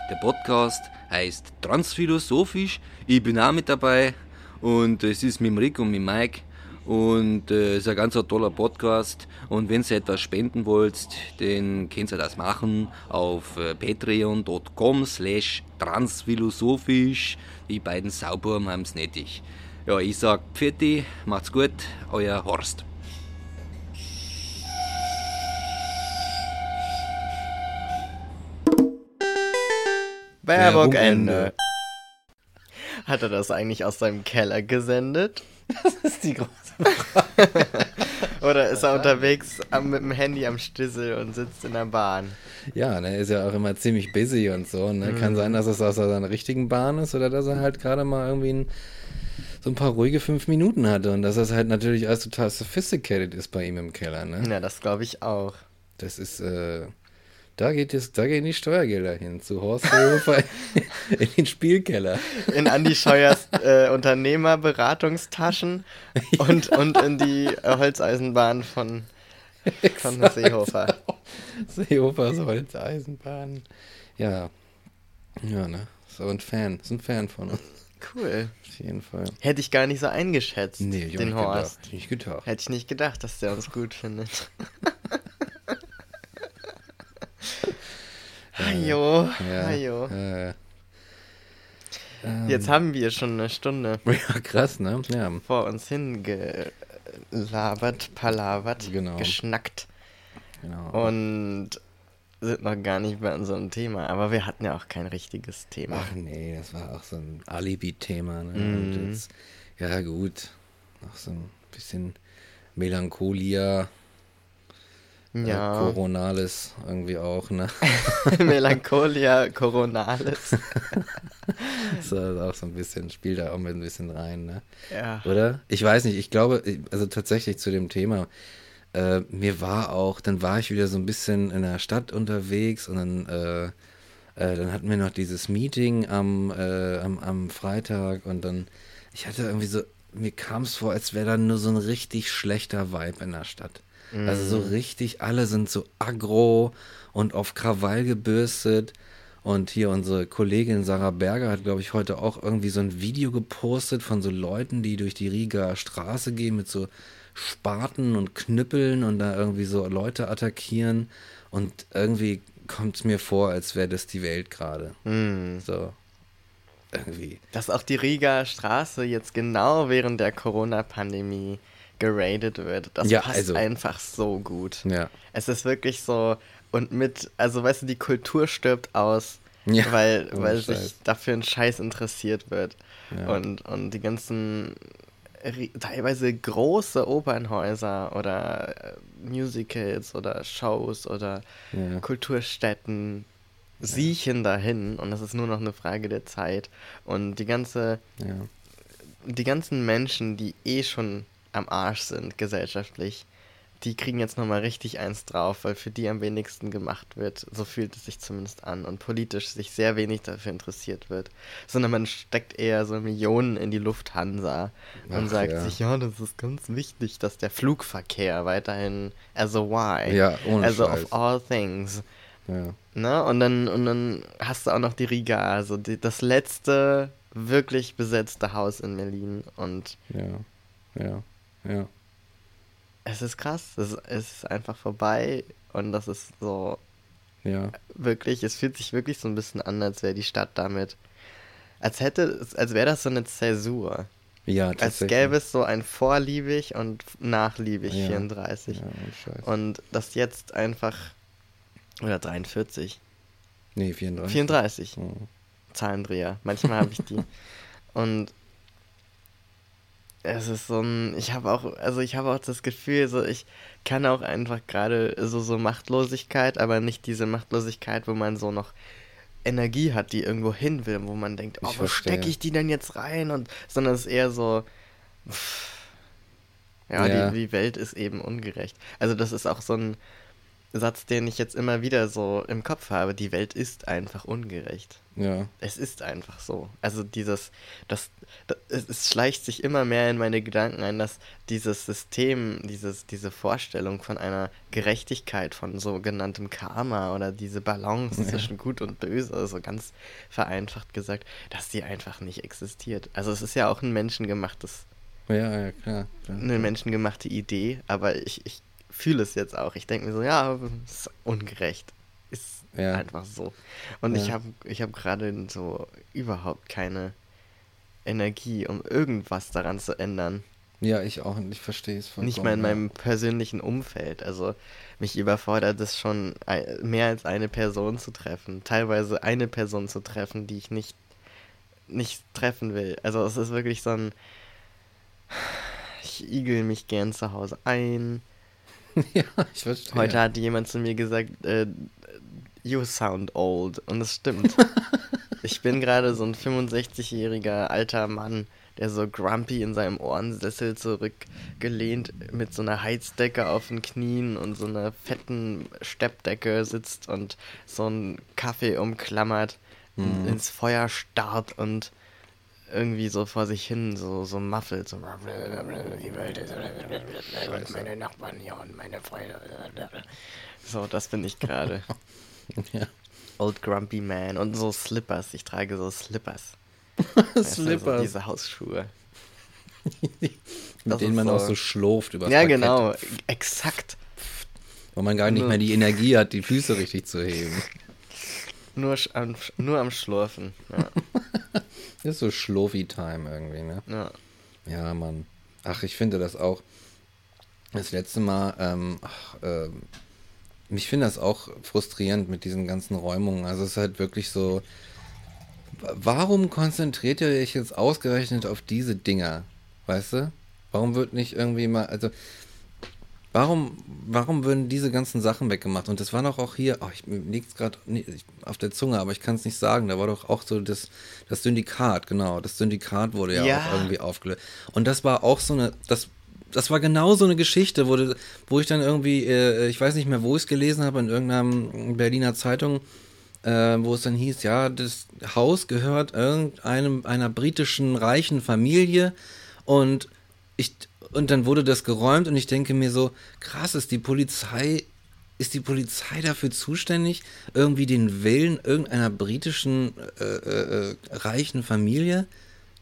Der Podcast heißt Transphilosophisch. Ich bin auch mit dabei und es ist mit dem Rick und mit Mike und äh, es ist ein ganz toller Podcast und wenn ihr etwas spenden wollt, dann könnt ihr das machen auf äh, patreon.com slash transphilosophisch. Die beiden Saububen haben es nötig. Ja, ich sag Pfirti, macht's gut, euer Horst. Werbung. Ende. Hat er das eigentlich aus seinem Keller gesendet? Das ist die große Oder ist er unterwegs am, mit dem Handy am Stissel und sitzt in der Bahn? Ja, ne, ist ja auch immer ziemlich busy und so. Ne? Mhm. Kann sein, dass es aus seiner richtigen Bahn ist oder dass er halt gerade mal irgendwie ein, so ein paar ruhige fünf Minuten hatte und dass das halt natürlich alles total sophisticated ist bei ihm im Keller. Ne? Ja, das glaube ich auch. Das ist, äh, da geht es, da gehen die Steuergelder hin, zu Horst Seehofer in den Spielkeller. In Andi Scheuers äh, Unternehmerberatungstaschen und, und in die äh, Holzeisenbahn von, von Seehofer. Seehofers Holzeisenbahn. Ja. Ja, ne? So ein Fan, ist ein Fan von uns. Cool. Auf jeden Fall. Hätte ich gar nicht so eingeschätzt, Nee, den Horst. gedacht. Nicht gedacht. Hätte ich nicht gedacht, dass der uns gut findet. Hajo, Ja. hajo. Äh, Jetzt haben wir schon eine Stunde ja, krass, ne? Ja. vor uns hingelabert, palavert, Genau. geschnackt Genau. und sind noch gar nicht bei unserem Thema. Aber wir hatten ja auch kein richtiges Thema. Ach nee, das war auch so ein Alibi-Thema. Ne? Mhm. Jetzt, ja, gut. Noch so ein bisschen Melancholia, äh, ja, Coronales irgendwie auch, ne? Melancholia Coronalis. Das ist auch so ein bisschen, spielt da auch mit ein bisschen rein, ne? Ja. Oder? Ich weiß nicht, ich glaube, also tatsächlich zu dem Thema, äh, mir war auch, dann war ich wieder so ein bisschen in der Stadt unterwegs und dann, äh, äh, dann hatten wir noch dieses Meeting am, äh, am, am Freitag und dann, ich hatte irgendwie so, mir kam es vor, als wäre da nur so ein richtig schlechter Vibe in der Stadt. Also so richtig, alle sind so aggro und auf Krawall gebürstet. Und hier unsere Kollegin Sarah Berger hat, glaube ich, heute auch irgendwie so ein Video gepostet von so Leuten, die durch die Rieger Straße gehen mit so Spaten und Knüppeln und da irgendwie so Leute attackieren. Und irgendwie kommt es mir vor, als wäre das die Welt gerade. Hm. So. Irgendwie. Dass auch die Rieger Straße jetzt genau während der Corona-Pandemie geradet wird, das Ja, passt also- einfach so gut. Ja. Es ist wirklich so, und mit, also weißt du, die Kultur stirbt aus, Ja, weil, ohne weil Scheiß. sich dafür ein Scheiß interessiert wird. Ja. Und, und die ganzen teilweise große Opernhäuser oder äh, Musicals oder Shows oder Ja. Kulturstätten siechen dahin und das ist nur noch eine Frage der Zeit. Und die ganze, die ganzen Menschen, die eh schon am Arsch sind gesellschaftlich, die kriegen jetzt nochmal richtig eins drauf, weil für die am wenigsten gemacht wird. So fühlt es sich zumindest an. Und politisch sich sehr wenig dafür interessiert wird. Sondern man steckt eher so Millionen in die Lufthansa und Ach, sagt ja. sich, ja, das ist ganz wichtig, dass der Flugverkehr weiterhin as a why. Ja, ohne also Scheiß. of all things. Ja. Ne? Und dann, und dann hast du auch noch die Riga, also die, das letzte wirklich besetzte Haus in Berlin. Und Ja. Ja. Ja. es ist krass. Es, es ist einfach vorbei. Und das ist so Ja. wirklich, es fühlt sich wirklich so ein bisschen an, als wäre die Stadt damit. Als hätte, als wäre das so eine Zäsur. Ja, Als gäbe es so ein vorliebig und nachliebig Ja. 34. Ja, Scheiß. Und das jetzt einfach. Oder 43. nee, 34. 34. Oh. Zahlendreher. Manchmal habe ich die. Und es ist so ein, ich habe auch, also ich habe auch das Gefühl, so ich kann auch einfach gerade so so Machtlosigkeit, aber nicht diese Machtlosigkeit, wo man so noch Energie hat, die irgendwo hin will, wo man denkt, oh, Ich wo stecke ich die denn jetzt rein? Und sondern es ist eher so, pff, ja, Ja. Die, die Welt ist eben ungerecht. Also das ist auch so ein Satz, den ich jetzt immer wieder so im Kopf habe. Die Welt ist einfach ungerecht. Ja. Es ist einfach so. Also dieses, das, das es, es schleicht sich immer mehr in meine Gedanken ein, dass dieses System, dieses, diese Vorstellung von einer Gerechtigkeit, von sogenanntem Karma oder diese Balance zwischen Gut und Böse, also ganz vereinfacht gesagt, dass die einfach nicht existiert. Also es ist ja auch ein menschengemachtes, Ja, ja, klar. klar. eine menschengemachte Idee, aber ich, ich fühle es jetzt auch. Ich denke mir so, ja, ist ungerecht. Ist Ja. einfach so. Und ich Ja. habe ich hab gerade so überhaupt keine Energie, um irgendwas daran zu ändern. Ja, ich auch. und Ich verstehe es vollkommen. Nicht mal in meinem persönlichen Umfeld. Also mich überfordert es schon, mehr als eine Person zu treffen. Teilweise eine Person zu treffen, die ich nicht, nicht treffen will. Also es ist wirklich so ein... Ich igel mich gern zu Hause ein. ja, ich verstehe. Heute hat jemand zu mir gesagt, äh, you sound old. Und es stimmt. ich bin gerade so ein 65-jähriger alter Mann, der so grumpy in seinem Ohrensessel zurückgelehnt mit so einer Heizdecke auf den Knien und so einer fetten Steppdecke sitzt und so einen Kaffee umklammert, Mhm. ins Feuer starrt und irgendwie so vor sich hin so, so muffelt. So, die Welt ist meine Nachbarn hier und meine Freunde. So, das bin ich gerade. Ja. Old Grumpy Man und so Slippers. Ich trage so Slippers. Slippers. diese Hausschuhe. Mit Das denen man so- auch so schlurft über Ja, genau. Exakt. Wo man gar nicht mehr die Energie hat, die Füße richtig zu heben. Nur, sch- am, nur am Schlurfen. Ja. Das ist so Schlurfi-Time irgendwie, ne? ja. Ja, Mann. Ach, ich finde das auch. Das letzte Mal, ähm, ach, ähm, ich finde das auch frustrierend mit diesen ganzen Räumungen. Also es ist halt wirklich so. wa- Warum konzentriert ihr euch jetzt ausgerechnet auf diese Dinger? Weißt du? Warum wird nicht irgendwie mal, also warum, warum würden diese ganzen Sachen weggemacht? Und das war doch auch hier, oh, ich, mir liegt's gerade auf der Zunge, aber ich kann es nicht sagen. Da war doch auch so das, das Syndikat, genau. Das Syndikat wurde ja, Ja. auch irgendwie aufgelöst. Und das war auch so eine, das, das war genau so eine Geschichte, wo, wo ich dann irgendwie, äh, ich weiß nicht mehr, wo ich es gelesen habe, in irgendeiner Berliner Zeitung, äh, wo es dann hieß, ja, das Haus gehört irgendeinem einer britischen reichen Familie und ich und dann wurde das geräumt und ich denke mir so, krass, ist die Polizei ist die Polizei dafür zuständig, irgendwie den Willen irgendeiner britischen äh, äh, äh, reichen Familie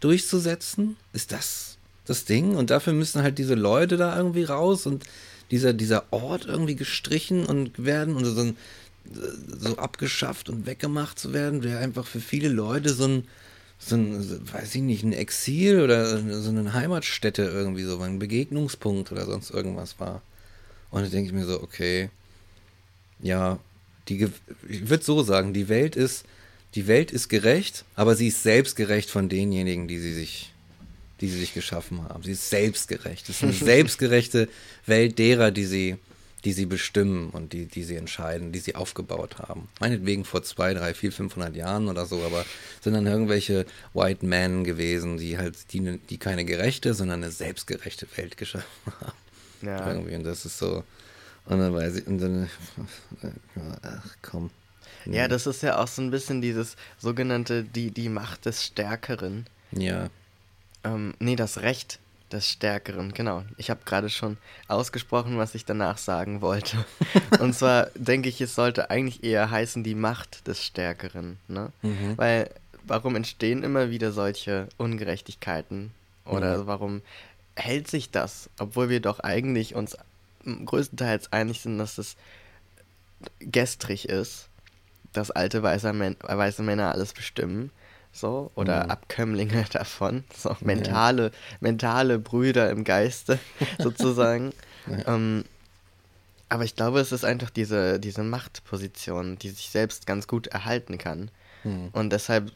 durchzusetzen? Ist das das Ding? Und dafür müssen halt diese Leute da irgendwie raus und dieser, dieser Ort irgendwie gestrichen und werden und so, so abgeschafft und weggemacht zu werden, der einfach für viele Leute so ein, so ein, weiß ich nicht, ein Exil oder so eine Heimatstätte irgendwie so, ein Begegnungspunkt oder sonst irgendwas war. Und da denke ich mir so, okay, ja, die, ich würde so sagen, die Welt ist, die Welt ist gerecht, aber sie ist selbstgerecht von denjenigen, die sie sich, die sie sich geschaffen haben. Sie ist selbstgerecht. Es ist eine selbstgerechte Welt derer, die sie, die sie bestimmen und die, die sie entscheiden, die sie aufgebaut haben. Meinetwegen vor zwei, drei, vier, 500 Jahren oder so, aber sind dann irgendwelche White Men gewesen, die halt, die, die keine gerechte, sondern eine selbstgerechte Welt geschaffen haben. Ja. Irgendwie. Und das ist so. Und dann weiß ich, und dann, ach komm. ja, das ist ja auch so ein bisschen dieses sogenannte, die, die Macht des Stärkeren. Ja, Ähm, nee, das Recht des Stärkeren, genau. Ich habe gerade schon ausgesprochen, was ich danach sagen wollte. Und zwar denke ich, es sollte eigentlich eher heißen, die Macht des Stärkeren. Ne? Mhm. Weil, warum entstehen immer wieder solche Ungerechtigkeiten? Oder Mhm. warum hält sich das, obwohl wir doch eigentlich uns größtenteils einig sind, dass es gestrig ist, dass alte weiße, Män weiße Männer alles bestimmen, so, oder Mhm. Abkömmlinge davon, so mentale, mentale Brüder im Geiste sozusagen. ähm, aber ich glaube, es ist einfach diese, diese Machtposition, die sich selbst ganz gut erhalten kann Hm. und deshalb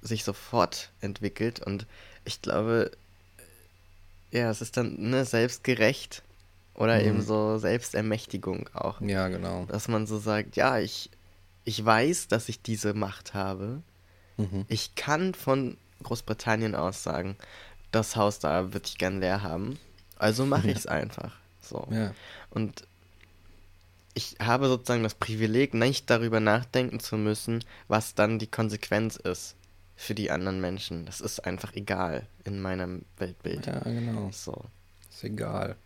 sich sofort entwickelt. Und ich glaube, ja, es ist dann ne, selbstgerecht oder Mhm. eben so Selbstermächtigung auch. Ja, genau. Dass man so sagt, ja, ich, ich weiß, dass ich diese Macht habe. Mhm. Ich kann von Großbritannien aus sagen, das Haus da würde ich gern leer haben. Also mache ich es einfach. So. Ja. Und ich habe sozusagen das Privileg, nicht darüber nachdenken zu müssen, was dann die Konsequenz ist für die anderen Menschen. Das ist einfach egal in meinem Weltbild. ja, genau. So. Ist egal.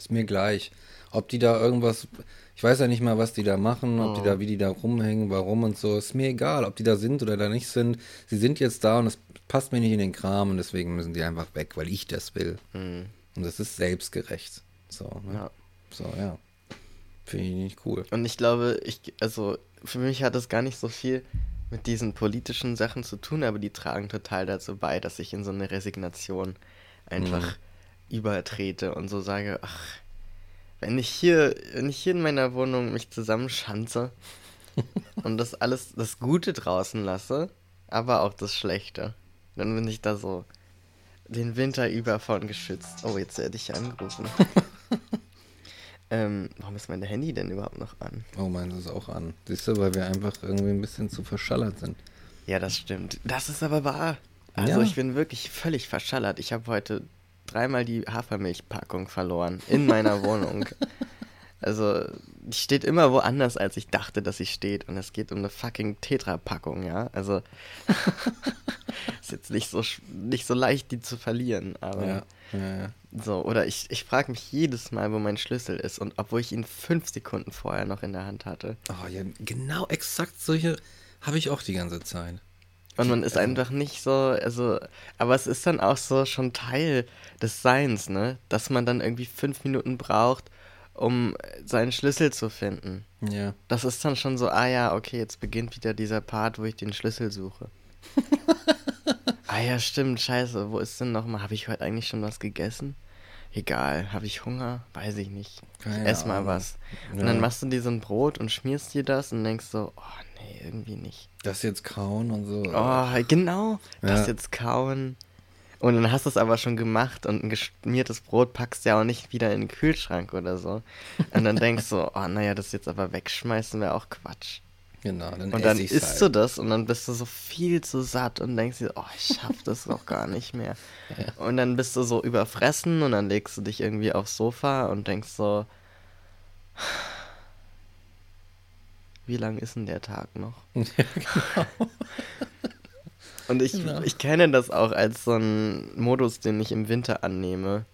Ist mir gleich. Ob die da irgendwas, ich weiß ja nicht mal, was die da machen, ob die Oh. da, wie die da rumhängen, warum und so. Ist mir egal, ob die da sind oder da nicht sind. Sie sind jetzt da und es passt mir nicht in den Kram und deswegen müssen die einfach weg, weil ich das will. Hm, Und das ist selbstgerecht. So, ne? ja. So, ja. Finde ich nicht cool. Und ich glaube, ich, also für mich hat das gar nicht so viel mit diesen politischen Sachen zu tun, aber die tragen total dazu bei, dass ich in so eine Resignation einfach übertrete und so sage, ach, wenn ich hier, wenn ich hier in meiner Wohnung mich zusammenschanze und das alles, das Gute draußen lasse, aber auch das Schlechte, dann bin ich da so den Winter über von geschützt. Oh, jetzt werde ich angerufen. ähm, warum ist mein Handy denn überhaupt noch an? Oh, meins ist auch an. Siehst du, weil wir einfach irgendwie ein bisschen zu verschallert sind. Ja, das stimmt. Das ist aber wahr. Also Ja. ich bin wirklich völlig verschallert. Ich habe heute dreimal die Hafermilchpackung verloren in meiner Wohnung. Also die steht immer woanders, als ich dachte, dass sie steht. Und es geht um eine fucking Tetra-Packung, ja. Also ist jetzt nicht so nicht so leicht, die zu verlieren. Aber Ja, ja, ja. so, oder ich, ich frage mich jedes Mal, wo mein Schlüssel ist. Und obwohl ich ihn fünf Sekunden vorher noch in der Hand hatte. Oh, ja, genau exakt solche habe ich auch die ganze Zeit. Und man ist einfach nicht so, also, aber es ist dann auch so schon Teil des Seins, ne? Dass man dann irgendwie fünf Minuten braucht, um seinen Schlüssel zu finden. Ja. Das ist dann schon so, ah ja, okay, jetzt beginnt wieder dieser Part, wo ich den Schlüssel suche. ah ja, stimmt, scheiße, wo ist denn nochmal? Habe ich heute eigentlich schon was gegessen? Egal, habe ich Hunger? Weiß ich nicht. Ich ess mal was. Und Ja. dann machst du dir so ein Brot und schmierst dir das und denkst so, oh irgendwie nicht. Das jetzt kauen und so. Oh, genau. Das Ja. jetzt kauen. Und dann hast du es aber schon gemacht und ein geschmiertes Brot packst du ja auch nicht wieder in den Kühlschrank oder so. Und dann denkst du, oh, naja, das jetzt aber wegschmeißen wäre auch Quatsch. Genau, dann Und dann isst halt. du das und dann bist du so viel zu satt und denkst dir, oh, ich schaff das doch gar nicht mehr. Und dann bist du so überfressen und dann legst du dich irgendwie aufs Sofa und denkst so, wie lang ist denn der Tag noch? Und ich, Genau. ich kenne das auch als so einen Modus, den ich im Winter annehme.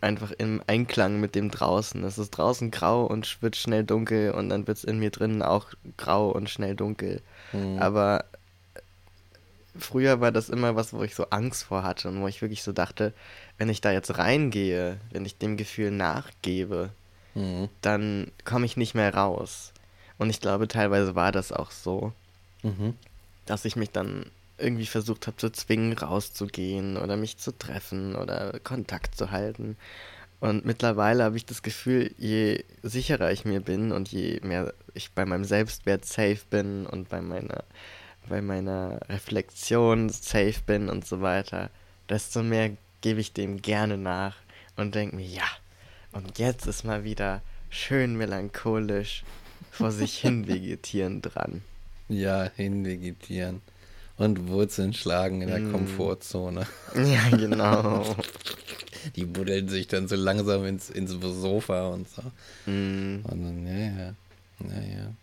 Einfach im Einklang mit dem draußen. Es ist draußen grau und wird schnell dunkel und dann wird es in mir drinnen auch grau und schnell dunkel. Mhm. Aber früher war das immer was, wo ich so Angst vor hatte und wo ich wirklich so dachte, wenn ich da jetzt reingehe, wenn ich dem Gefühl nachgebe, Mhm. dann komme ich nicht mehr raus. Und ich glaube, teilweise war das auch so Mhm. dass ich mich dann irgendwie versucht habe zu zwingen, rauszugehen oder mich zu treffen oder Kontakt zu halten. Und mittlerweile habe ich das Gefühl, je sicherer ich mir bin und je mehr ich bei meinem Selbstwert safe bin und bei meiner, bei meiner Reflexion safe bin und so weiter, desto mehr gebe ich dem gerne nach und denke mir, ja, und jetzt ist mal wieder schön melancholisch vor sich hin vegetieren dran. Ja, hinvegetieren. Und Wurzeln schlagen in der Mm. Komfortzone. Ja, genau. Die buddeln sich dann so langsam ins, ins Sofa und so. Mm, Und dann, ja, ja. Ja, ja.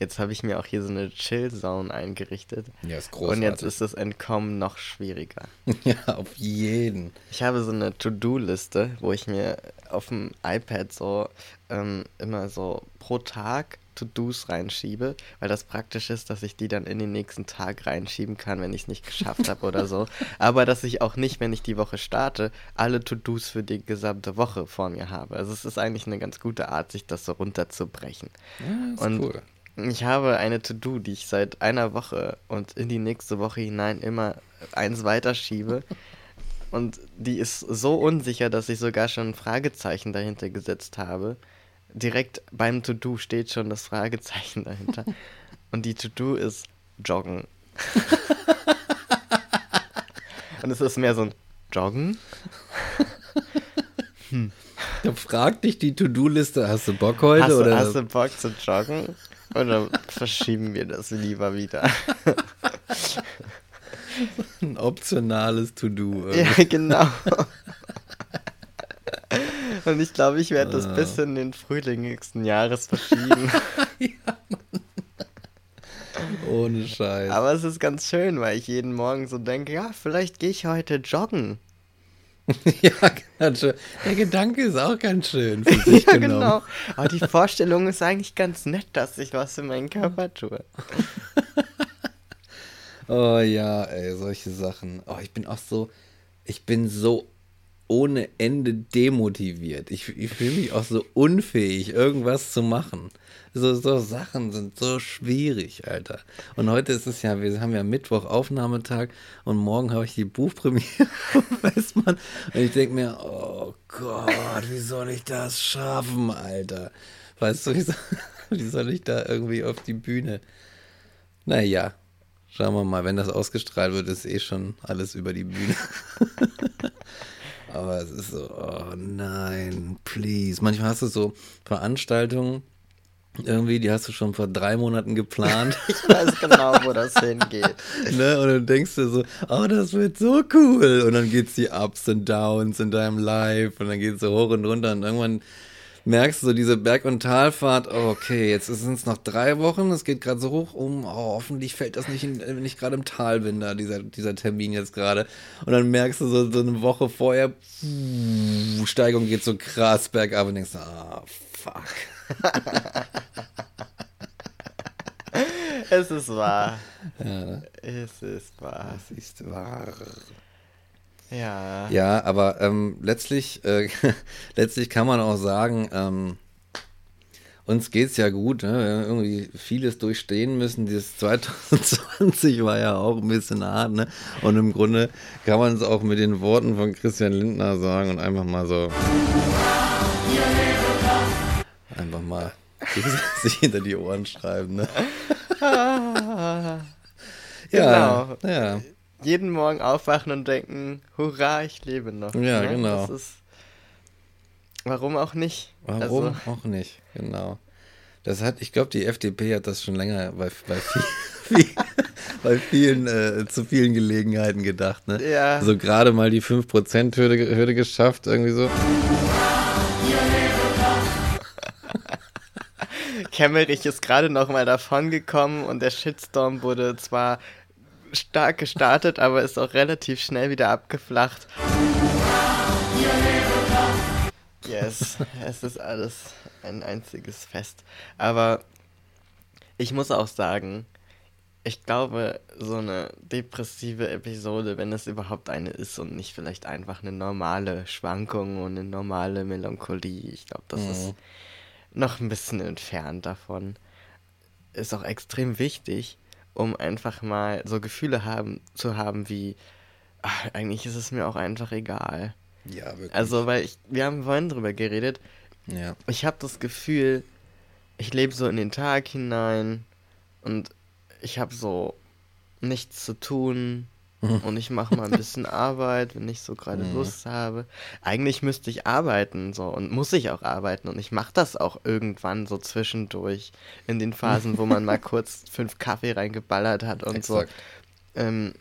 Jetzt habe ich mir auch hier so eine Chill-Zone eingerichtet. Ja, ist großartig. Und jetzt ist das Entkommen noch schwieriger. ja, auf jeden. Ich habe so eine To-Do-Liste, wo ich mir auf dem iPad so ähm, immer so pro Tag To-Dos reinschiebe, weil das praktisch ist, dass ich die dann in den nächsten Tag reinschieben kann, wenn ich es nicht geschafft habe oder so. Aber dass ich auch nicht, wenn ich die Woche starte, alle To-Dos für die gesamte Woche vor mir habe. Also es ist eigentlich eine ganz gute Art, sich das so runterzubrechen. Ja, ist Und cool. Ich habe eine To-Do, die ich seit einer Woche und in die nächste Woche hinein immer eins weiterschiebe. Und die ist so unsicher, dass ich sogar schon ein Fragezeichen dahinter gesetzt habe. Direkt beim To-Do steht schon das Fragezeichen dahinter. Und die To-Do ist Joggen. und es ist mehr so ein Joggen. Hm. Da fragt dich die To-Do-Liste, hast du Bock heute? Hast, oder? hast du Bock zu joggen? Oder verschieben wir das lieber wieder? Ein optionales To-Do. Ja, genau. Und ich glaube, ich werde das Ah. bis in den Frühling nächsten Jahres verschieben. Ohne Scheiß. Aber es ist ganz schön, weil ich jeden Morgen so denke, ja, vielleicht gehe ich heute joggen. ja, ganz schön. Der Gedanke ist auch ganz schön für sich ja, genommen. genau. Aber die Vorstellung ist eigentlich ganz nett, dass ich was für meinen Körper tue. Oh ja, ey, solche Sachen. Oh, ich bin auch so, ich bin so ohne Ende demotiviert. Ich, ich fühle mich auch so unfähig, irgendwas zu machen. So, so Sachen sind so schwierig, Alter. Und heute ist es ja, wir haben ja Mittwoch Aufnahmetag und morgen habe ich die Buchpremiere, weiß man. Und ich denke mir, oh Gott, wie soll ich das schaffen, Alter? Weißt du, wie soll, wie soll ich da irgendwie auf die Bühne? Naja, schauen wir mal, wenn das ausgestrahlt wird, ist eh schon alles über die Bühne. Aber es ist so, oh nein, please. Manchmal hast du so Veranstaltungen, irgendwie, die hast du schon vor drei Monaten geplant. Ich weiß genau, wo das hingeht. ne? Und dann denkst du so, oh, das wird so cool. Und dann geht's die Ups und Downs in deinem Life und dann geht's so hoch und runter und irgendwann merkst du so diese Berg- und Talfahrt, oh, okay, jetzt sind es noch drei Wochen, es geht gerade so hoch um, oh, hoffentlich fällt das nicht, in, wenn ich gerade im Tal bin, da, dieser, dieser Termin jetzt gerade. Und dann merkst du so, so eine Woche vorher, pff, Steigung geht so krass bergab und denkst, ah, fuck. Es ist wahr. Ja, Es ist wahr. das ist wahr. Ja. Ja, aber ähm, letztlich, äh, letztlich kann man auch sagen, ähm, uns geht's ja gut, ne? Wir haben irgendwie vieles durchstehen müssen. Dieses 2020 war ja auch ein bisschen hart, ne? Und im Grunde kann man es auch mit den Worten von Christian Lindner sagen und einfach mal so. Einfach mal sich hinter die Ohren schreiben, ne? Ja, Genau. ja. Jeden Morgen aufwachen und denken, hurra, ich lebe noch. Ja, genau. Das ist, warum auch nicht? Warum Also, auch nicht, genau. Das hat, ich glaube, die FDP hat das schon länger bei, bei, viel, bei vielen, äh, zu vielen Gelegenheiten gedacht, ne? Ja. So gerade mal die 5%-Hürde Hürde geschafft, irgendwie so. Kemmerich ist gerade noch mal davon gekommen und der Shitstorm wurde zwar stark gestartet, aber ist auch relativ schnell wieder abgeflacht. Yes, es ist alles ein einziges Fest. Aber ich muss auch sagen, ich glaube, so eine depressive Episode, wenn es überhaupt eine ist und nicht vielleicht einfach eine normale Schwankung und eine normale Melancholie, ich glaube, das ist noch ein bisschen entfernt davon. Ist auch extrem wichtig, um einfach mal so Gefühle haben, zu haben wie, ach, eigentlich ist es mir auch einfach egal. Ja, wirklich. Also, weil ich, wir haben vorhin drüber geredet, ja. ich habe das Gefühl, ich lebe so in den Tag hinein und ich habe so nichts zu tun und ich mache mal ein bisschen Arbeit, wenn ich so gerade Lust habe. Eigentlich müsste ich arbeiten so und muss ich auch arbeiten und ich mache das auch irgendwann so zwischendurch in den Phasen, wo man mal kurz fünf Kaffee reingeballert hat und so Exakt. ähm,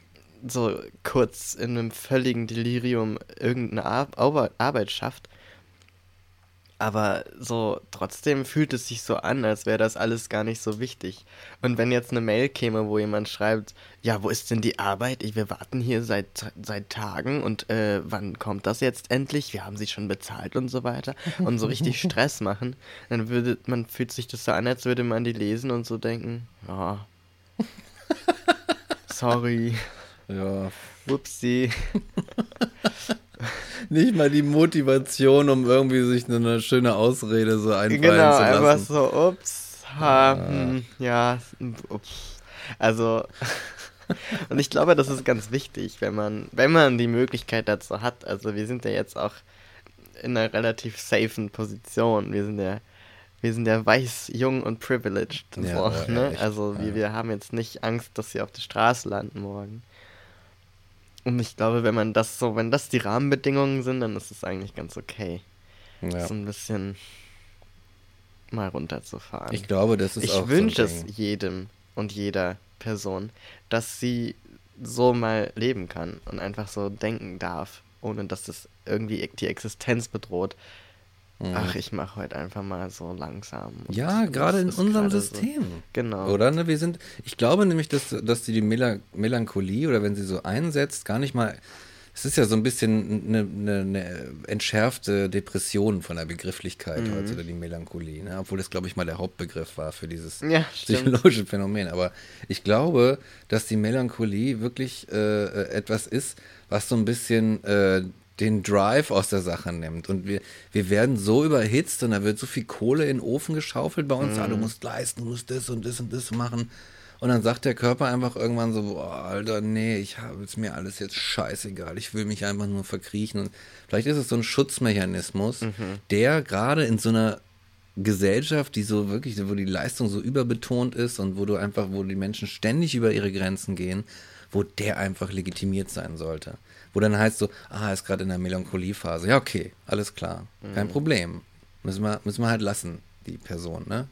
so kurz in einem völligen Delirium irgendeine Ar Arbe- Arbeit schafft. Aber so trotzdem fühlt es sich so an, als wäre das alles gar nicht so wichtig. Und wenn jetzt eine Mail käme, wo jemand schreibt, ja, wo ist denn die Arbeit? Wir warten hier seit, seit Tagen und äh, wann kommt das jetzt endlich? Wir haben sie schon bezahlt und so weiter. Und so richtig Stress machen, dann würde man fühlt sich das so an, als würde man die lesen und so denken, ja. Sorry. Ja. Whoopsie. Nicht mal die Motivation, um irgendwie sich eine schöne Ausrede so einfallen Genau, zu einfach lassen. so, ups, ha, hm, ja, ups. Also, und ich glaube, das ist ganz wichtig, wenn man, wenn man die Möglichkeit dazu hat. Also, wir sind ja jetzt auch in einer relativ safen Position. Wir sind ja, wir sind ja weiß, jung und privileged. Ja, so, ja, ne? echt, Also, wir, ja. wir haben jetzt nicht Angst, dass sie auf der Straße landen morgen. Und ich glaube, wenn man das so, wenn das die Rahmenbedingungen sind, dann ist es eigentlich ganz okay. Ja. so ein bisschen mal runterzufahren. Ich glaube, das ist ich auch wünsche so es jedem und jeder Person, dass sie so mal leben kann und einfach so denken darf, ohne dass es irgendwie die Existenz bedroht. Ach, ich mache heute einfach mal so langsam. Mhm. Ja, gerade in unserem System. So. Genau. Oder? Ne, wir sind, ich glaube nämlich, dass, dass die, die Mela Melancholie oder wenn sie so einsetzt, gar nicht mal. Es ist ja so ein bisschen eine, eine, eine entschärfte Depression von der Begrifflichkeit Mhm. heute, oder die Melancholie. Ne? Obwohl das, glaube ich, mal der Hauptbegriff war für dieses Ja, psychologische Phänomen. Aber ich glaube, dass die Melancholie wirklich äh, äh, etwas ist, was so ein bisschen äh, den Drive aus der Sache nimmt. Und wir, wir werden so überhitzt und da wird so viel Kohle in den Ofen geschaufelt bei uns. Ah, du musst leisten, du musst das und das und das machen. Und dann sagt der Körper einfach irgendwann so, boah, Alter, nee, ich habe es mir alles jetzt scheißegal. Ich will mich einfach nur verkriechen. Und vielleicht ist es so ein Schutzmechanismus, der gerade in so einer Gesellschaft, die so wirklich, wo die Leistung so überbetont ist und wo du einfach, wo die Menschen ständig über ihre Grenzen gehen, wo der einfach legitimiert sein sollte. Wo dann heißt so, ah, er ist gerade in der Melancholiephase. Ja, okay, alles klar, kein Problem. Müssen wir, müssen wir halt lassen, die Person, ne?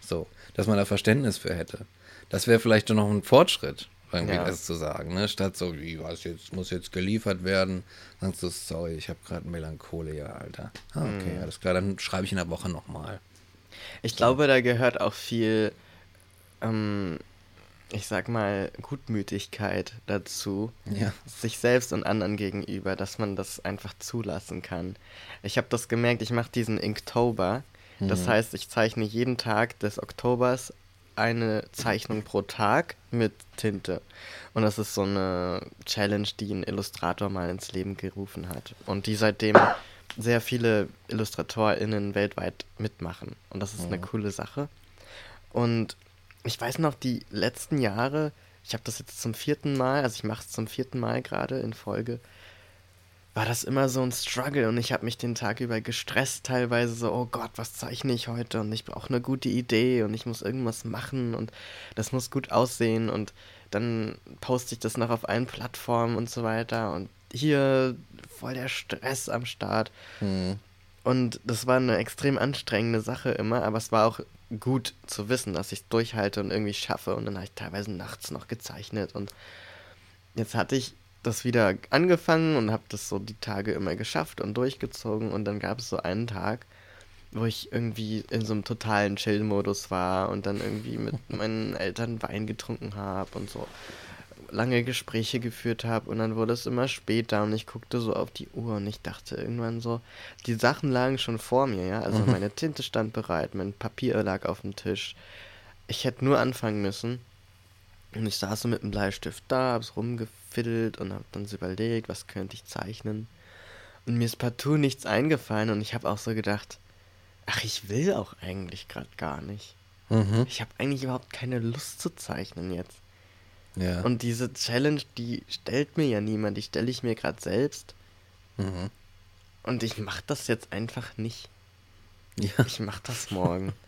So, dass man da Verständnis für hätte. Das wäre vielleicht doch noch ein Fortschritt, irgendwie Ja. das zu sagen, ne? Statt so, wie was jetzt, muss jetzt geliefert werden, sagst du, sorry, ich habe gerade Melancholie, Alter. Ah, okay, alles klar, dann schreibe ich in der Woche nochmal. Ich glaube, da gehört auch viel, ähm, ich sag mal, Gutmütigkeit dazu. Ja. Sich selbst und anderen gegenüber, dass man das einfach zulassen kann. Ich habe das gemerkt, ich mache diesen Inktober. Das heißt, ich zeichne jeden Tag des Oktobers eine Zeichnung pro Tag mit Tinte. Und das ist so eine Challenge, die ein Illustrator mal ins Leben gerufen hat. Und die seitdem sehr viele IllustratorInnen weltweit mitmachen. Und das ist eine coole Sache. Und ich weiß noch, die letzten Jahre, ich habe das jetzt zum vierten Mal, also ich mache es zum vierten Mal gerade in Folge, war das immer so ein Struggle und ich habe mich den Tag über gestresst, teilweise so, oh Gott, was zeichne ich heute und ich brauche eine gute Idee und ich muss irgendwas machen und das muss gut aussehen und dann poste ich das noch auf allen Plattformen und so weiter und hier voll der Stress am Start. Und das war eine extrem anstrengende Sache immer, aber es war auch gut zu wissen, dass ich es durchhalte und irgendwie schaffe. Und dann habe ich teilweise nachts noch gezeichnet. Und jetzt hatte ich das wieder angefangen und habe das so die Tage immer geschafft und durchgezogen. Und dann gab es so einen Tag, wo ich irgendwie in so einem totalen Chill-Modus war und dann irgendwie mit meinen Eltern Wein getrunken habe und so lange Gespräche geführt habe und dann wurde es immer später und ich guckte so auf die Uhr und ich dachte irgendwann so, die Sachen lagen schon vor mir, ja, also meine Tinte stand bereit, mein Papier lag auf dem Tisch. Ich hätte nur anfangen müssen und ich saß so mit dem Bleistift da, hab's rumgefiddelt und hab dann so überlegt, was könnte ich zeichnen. Und mir ist partout nichts eingefallen und ich habe auch so gedacht, ach, ich will auch eigentlich gerade gar nicht. Mhm. Ich habe eigentlich überhaupt keine Lust zu zeichnen jetzt. Ja. Und diese Challenge, die stellt mir ja niemand, die stelle ich mir gerade selbst. mhm. Und ich mache das jetzt einfach nicht. ja. Ich mache das morgen.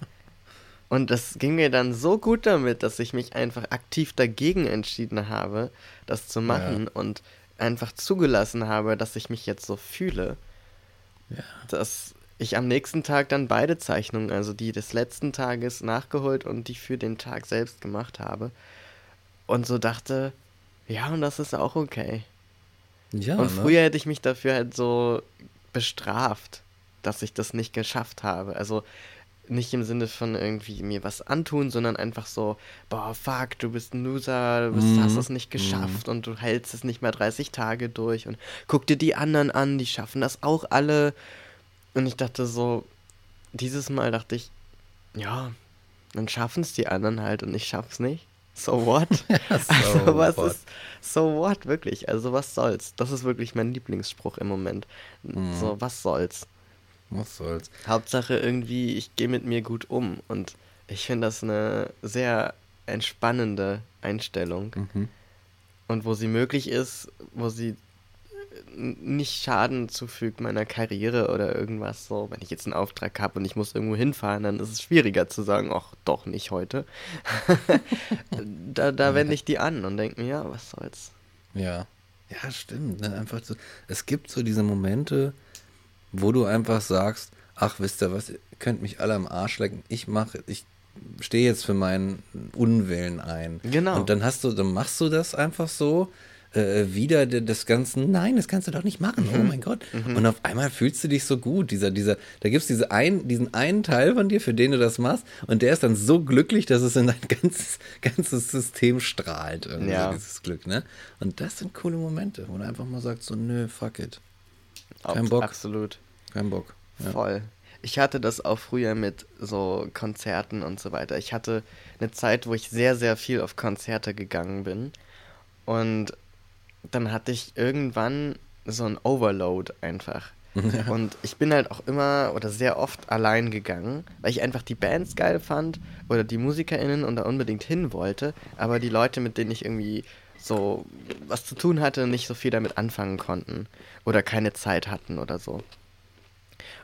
Und das ging mir dann so gut damit, dass ich mich einfach aktiv dagegen entschieden habe, das zu machen und einfach zugelassen habe, dass ich mich jetzt so fühle. Ja. Dass ich am nächsten Tag dann beide Zeichnungen, also die des letzten Tages nachgeholt und die für den Tag selbst gemacht habe. Und so dachte, ja, und das ist auch okay. Ja, Und ne? früher hätte ich mich dafür halt so bestraft, dass ich das nicht geschafft habe. Also nicht im Sinne von irgendwie mir was antun, sondern einfach so, boah, fuck, du bist ein Loser, du bist, Mhm. hast es nicht geschafft und du hältst es nicht mal 30 Tage durch und guck dir die anderen an, die schaffen das auch alle. Und ich dachte so, dieses Mal dachte ich, ja, dann schaffen es die anderen halt und ich schaff's nicht. So what? also was what? ist so what wirklich? Also was soll's? Das ist wirklich mein Lieblingsspruch im Moment. Mhm. So was soll's? Was soll's. Hauptsache irgendwie ich gehe mit mir gut um und ich finde das eine sehr entspannende Einstellung Mhm. und wo sie möglich ist, wo sie nicht Schaden zufügt meiner Karriere oder irgendwas so. Wenn ich jetzt einen Auftrag habe und ich muss irgendwo hinfahren, dann ist es schwieriger zu sagen, ach doch nicht heute. da da wende ich die an und denke mir, ja, was soll's. Ja. Ja, stimmt. Ne? Einfach so. Es gibt so diese Momente, wo du einfach sagst, ach, wisst ihr was, ihr könnt mich alle am Arsch lecken, ich mache, ich stehe jetzt für meinen Unwillen ein. Genau. Und dann hast du, dann machst du das einfach so, äh, wieder de- des Ganzen, nein, das kannst du doch nicht machen, oh mein Gott. Und auf einmal fühlst du dich so gut, dieser, dieser, da gibt es diese ein, diesen einen Teil von dir, für den du das machst, und der ist dann so glücklich, dass es in dein ganzes, ganzes System strahlt, irgendwie, Ja. dieses Glück, ne? Und das sind coole Momente, wo du einfach mal sagst, so, nö, fuck it, Kein Bock. Absolut. kein Bock. Ja. Voll. Ich hatte das auch früher mit so Konzerten und so weiter. Ich hatte eine Zeit, wo ich sehr, sehr viel auf Konzerte gegangen bin. Und dann hatte ich irgendwann so ein Overload einfach. Und ich bin halt auch immer oder sehr oft allein gegangen, weil ich einfach die Bands geil fand oder die MusikerInnen und da unbedingt hin wollte, aber die Leute, mit denen ich irgendwie so was zu tun hatte, nicht so viel damit anfangen konnten oder keine Zeit hatten oder so.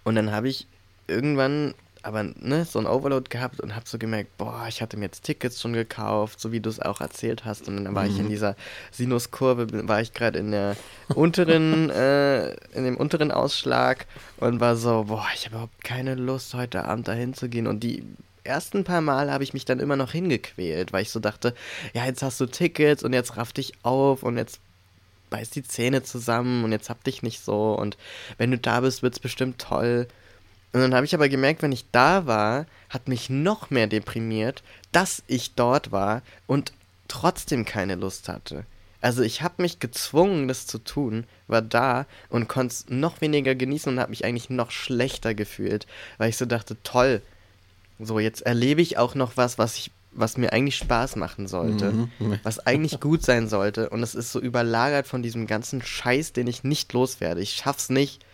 Und dann habe ich irgendwann aber ne, so ein Overload gehabt und habe so gemerkt, boah, ich hatte mir jetzt Tickets schon gekauft, so wie du es auch erzählt hast. Und dann war ich in dieser Sinuskurve, war ich gerade in der unteren, äh, in dem unteren Ausschlag und war so, boah, ich habe überhaupt keine Lust, heute Abend dahin zu gehen. Und die ersten paar Mal habe ich mich dann immer noch hingequält, weil ich so dachte, ja, jetzt hast du Tickets und jetzt raff dich auf und jetzt beiß die Zähne zusammen und jetzt hab dich nicht so und wenn du da bist, wird's bestimmt toll. Und dann habe ich aber gemerkt, wenn ich da war, hat mich noch mehr deprimiert, dass ich dort war und trotzdem keine Lust hatte. Also ich habe mich gezwungen, das zu tun, war da und konnte es noch weniger genießen und habe mich eigentlich noch schlechter gefühlt, weil ich so dachte, toll, so jetzt erlebe ich auch noch was, was ich, was mir eigentlich Spaß machen sollte, Mhm. was eigentlich gut sein sollte und es ist so überlagert von diesem ganzen Scheiß, den ich nicht loswerde. Ich schaff's nicht,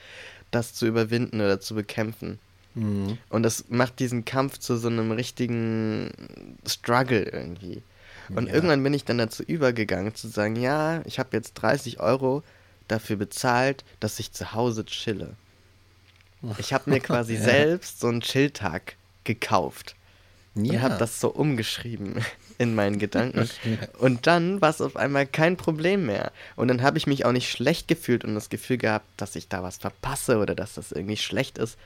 das zu überwinden oder zu bekämpfen. Mhm. Und das macht diesen Kampf zu so einem richtigen Struggle irgendwie. Und Ja. irgendwann bin ich dann dazu übergegangen, zu sagen, ja, ich habe jetzt 30 Euro dafür bezahlt, dass ich zu Hause chille. Ich habe mir quasi Ja. selbst so einen Chilltag gekauft und Ja. habe das so umgeschrieben in meinen Gedanken. Und dann war es auf einmal kein Problem mehr. Und dann habe ich mich auch nicht schlecht gefühlt und das Gefühl gehabt, dass ich da was verpasse oder dass das irgendwie schlecht ist.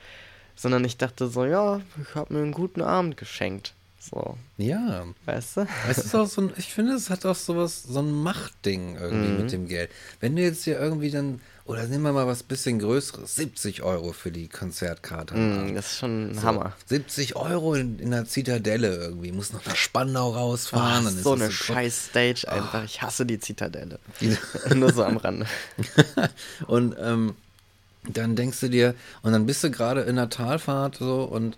Sondern ich dachte so, ja, ich habe mir einen guten Abend geschenkt. So, ja. weißt du? Es ist auch so ein, ich finde, es hat auch sowas, so ein Machtding irgendwie Mhm. mit dem Geld. Wenn du jetzt hier irgendwie dann, oder nehmen wir mal was bisschen Größeres, 70 Euro für die Konzertkarte. Abend. das ist schon ein So, Hammer. 70 Euro in, in der Zitadelle irgendwie, muss noch nach Spandau rausfahren. Oh, so eine scheiß Stage einfach. Ich hasse die Zitadelle. Nur so am Rande. und ähm, dann denkst du dir, und dann bist du gerade in der Talfahrt so und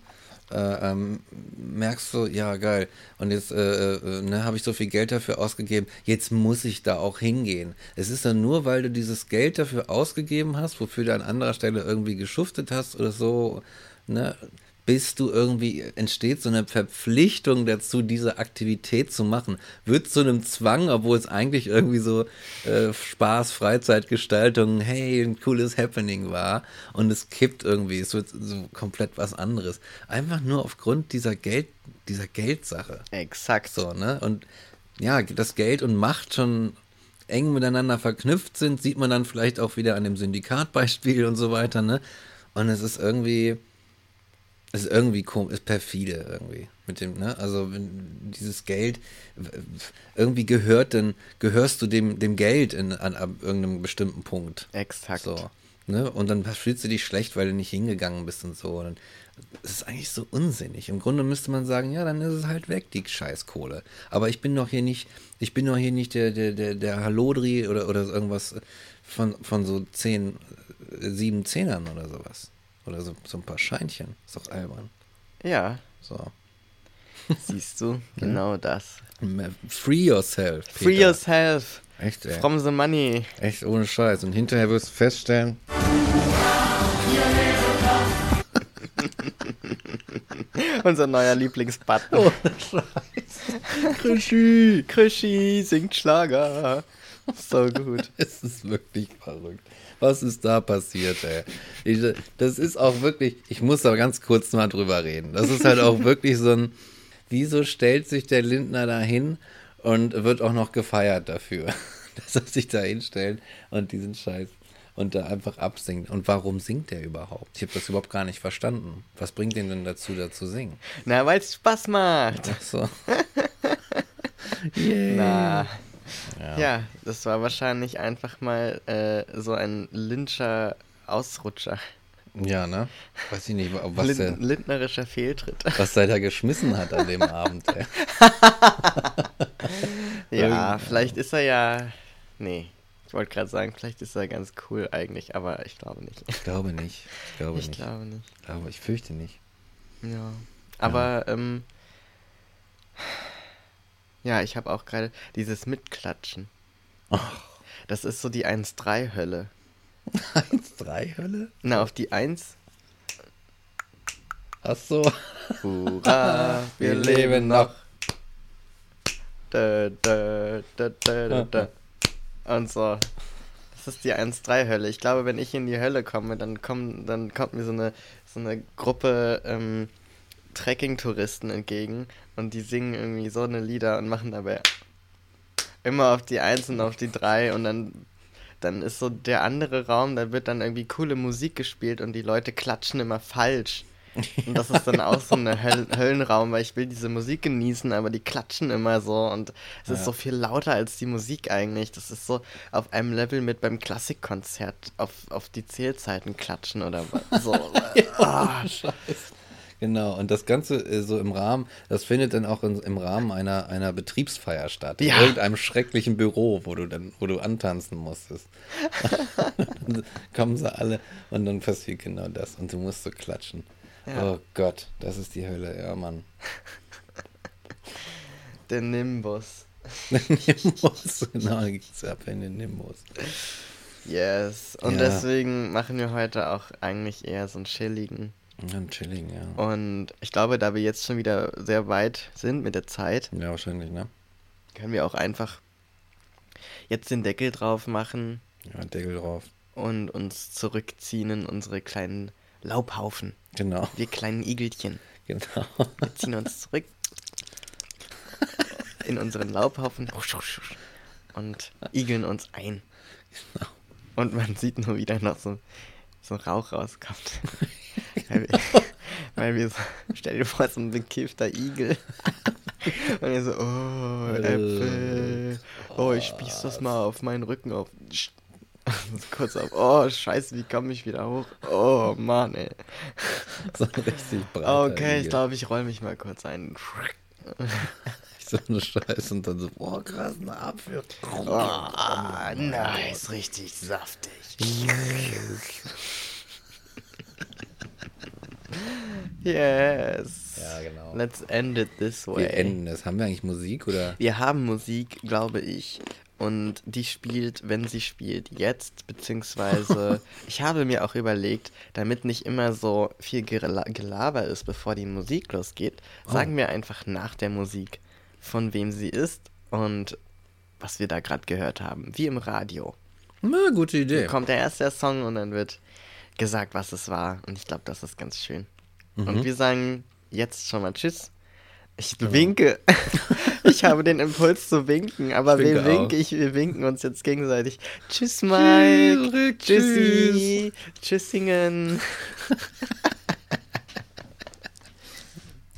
äh, ähm, merkst du, ja geil, und jetzt äh, äh, ne, habe ich so viel Geld dafür ausgegeben, jetzt muss ich da auch hingehen. Es ist dann nur, weil du dieses Geld dafür ausgegeben hast, wofür du an anderer Stelle irgendwie geschuftet hast oder so, ne, bis du irgendwie entsteht so eine Verpflichtung dazu, diese Aktivität zu machen. Wird zu einem Zwang, obwohl es eigentlich irgendwie so äh, Spaß, Freizeitgestaltung, hey, ein cooles Happening war. Und es kippt irgendwie, es wird so komplett was anderes. Einfach nur aufgrund dieser Geld, dieser Geldsache. Exakt. So, ne? Und ja, das Geld und Macht schon eng miteinander verknüpft sind, sieht man dann vielleicht auch wieder an dem Syndikatbeispiel und so weiter, ne? Und es ist irgendwie, ist irgendwie komisch, ist perfide irgendwie mit dem, ne? Also wenn dieses Geld irgendwie gehört dann, gehörst du dem, dem Geld in, an, an irgendeinem bestimmten Punkt. Exakt. So. Ne? Und dann fühlst du dich schlecht, weil du nicht hingegangen bist und so. Und dann, das ist eigentlich so unsinnig. Im Grunde müsste man sagen, ja, dann ist es halt weg, die Scheißkohle. Aber ich bin doch hier nicht, ich bin doch hier nicht der, der, der, der Hallodri oder, oder irgendwas von, von so zehn, sieben Zehnern oder sowas. Oder so, so ein paar Scheinchen. Ist doch albern. Ja, So. siehst du, genau das. Free yourself. Peter. Free yourself Echt, ey. from the money. Echt ohne Scheiß. Und hinterher wirst du feststellen, Unser neuer Lieblingsbutton. ohne Scheiß. Krischi, Krischi singt Schlager. So gut. Es ist wirklich verrückt. Was ist da passiert, ey? Ich, das ist auch wirklich, ich muss da ganz kurz mal drüber reden. Das ist halt auch wirklich so ein, wieso stellt sich der Lindner da hin und wird auch noch gefeiert dafür, dass er sich da hinstellt und diesen Scheiß. und da einfach absingt. Und warum singt er überhaupt? Ich habe das überhaupt gar nicht verstanden. Was bringt ihn denn dazu, da zu singen? Na, weil es Spaß macht. Ach so. Na. Ja. Ja. das war wahrscheinlich einfach mal äh, so ein Lyncher Ausrutscher. Ja, ne? Weiß ich nicht, was Lin der, Lindnerischer Fehltritt. was der da geschmissen hat an dem Abend. Ey. Ja, vielleicht ist er ja. Nee, ich wollte gerade sagen, vielleicht ist er ganz cool eigentlich, aber ich glaube nicht. Ich glaube nicht. Ich glaube Ich nicht. glaube nicht. Ich glaube, ich fürchte nicht. Ja. Aber, ähm. Ja, ich habe auch gerade dieses Mitklatschen. Das ist so die 1-3-Hölle. 1-3 Hölle? Na, auf die 1. Ach so. Hurra, wir leben noch. Da, da, da, da, da. Und so. Das ist die 1-3-Hölle. Ich glaube, wenn ich in die Hölle komme, dann, kommen, dann kommt mir so eine, so eine Gruppe ähm, Trekking-Touristen entgegen und die singen irgendwie so eine Lieder und machen dabei immer auf die 1 und auf die 3 und dann, dann ist so der andere Raum, da wird dann irgendwie coole Musik gespielt und die Leute klatschen immer falsch. Und das ist dann auch so ein Höll Höllenraum, weil ich will diese Musik genießen, aber die klatschen immer so und es ist Ja. so viel lauter als die Musik eigentlich. Das ist so auf einem Level mit beim Klassikkonzert auf, auf die Zählzeiten klatschen oder was. so. Ah, Genau, und das Ganze äh, so im Rahmen, das findet dann auch in, im Rahmen einer, einer Betriebsfeier statt. In Ja. irgendeinem schrecklichen Büro, wo du dann, wo du antanzen musstest. dann kommen sie alle und dann passiert genau das und du musst so klatschen. Ja. Oh Gott, das ist die Hölle, ja Mann. der Nimbus. Nimbus, genau, da geht's ab in den Nimbus. Yes. Und Ja. deswegen machen wir heute auch eigentlich eher so einen chilligen. Ja, chilling, ja. Und ich glaube, da wir jetzt schon wieder sehr weit sind mit der Zeit, Ja, wahrscheinlich, ne? können wir auch einfach jetzt den Deckel drauf machen Ja, Deckel drauf. und uns zurückziehen in unsere kleinen Laubhaufen. Genau, Wir kleinen Igelchen. genau. Wir ziehen uns zurück in unseren Laubhaufen und igeln uns ein. Genau. Und man sieht nur wieder noch so, so Rauch rauskommt. weil, wir, so, stell dir vor, so ein bekiffter Igel. Und wir so, oh, Äpfel. Oh, ich spieß das mal auf meinen Rücken auf. Kurz auf, oh, scheiße, wie komme ich wieder hoch? Oh, Mann, ey. So richtig breiter Okay, ich glaube, ich roll mich mal kurz ein. So eine Scheiße und dann so, boah, krass, ein Apfel. Oh, nice, richtig saftig. Yes. Ja, genau. Let's end it this way. Wir enden das. Haben wir eigentlich Musik oder? Wir haben Musik, glaube ich. Und die spielt, wenn sie spielt, jetzt, beziehungsweise ich habe mir auch überlegt, damit nicht immer so viel Gela Gelaber ist, bevor die Musik losgeht, sagen wir einfach nach der Musik, von wem sie ist und was wir da gerade gehört haben. Wie im Radio. Na, gute Idee. Kommt der erste Song und dann wird gesagt, was es war. Und ich glaube, das ist ganz schön. Und wir sagen jetzt schon mal Tschüss. Ich winke. ich habe den Impuls zu winken, aber Ich wir winke winken, ich, wir winken uns jetzt gegenseitig. Tschüss, Mike. Rick, Tschüssi. Tschüssingen.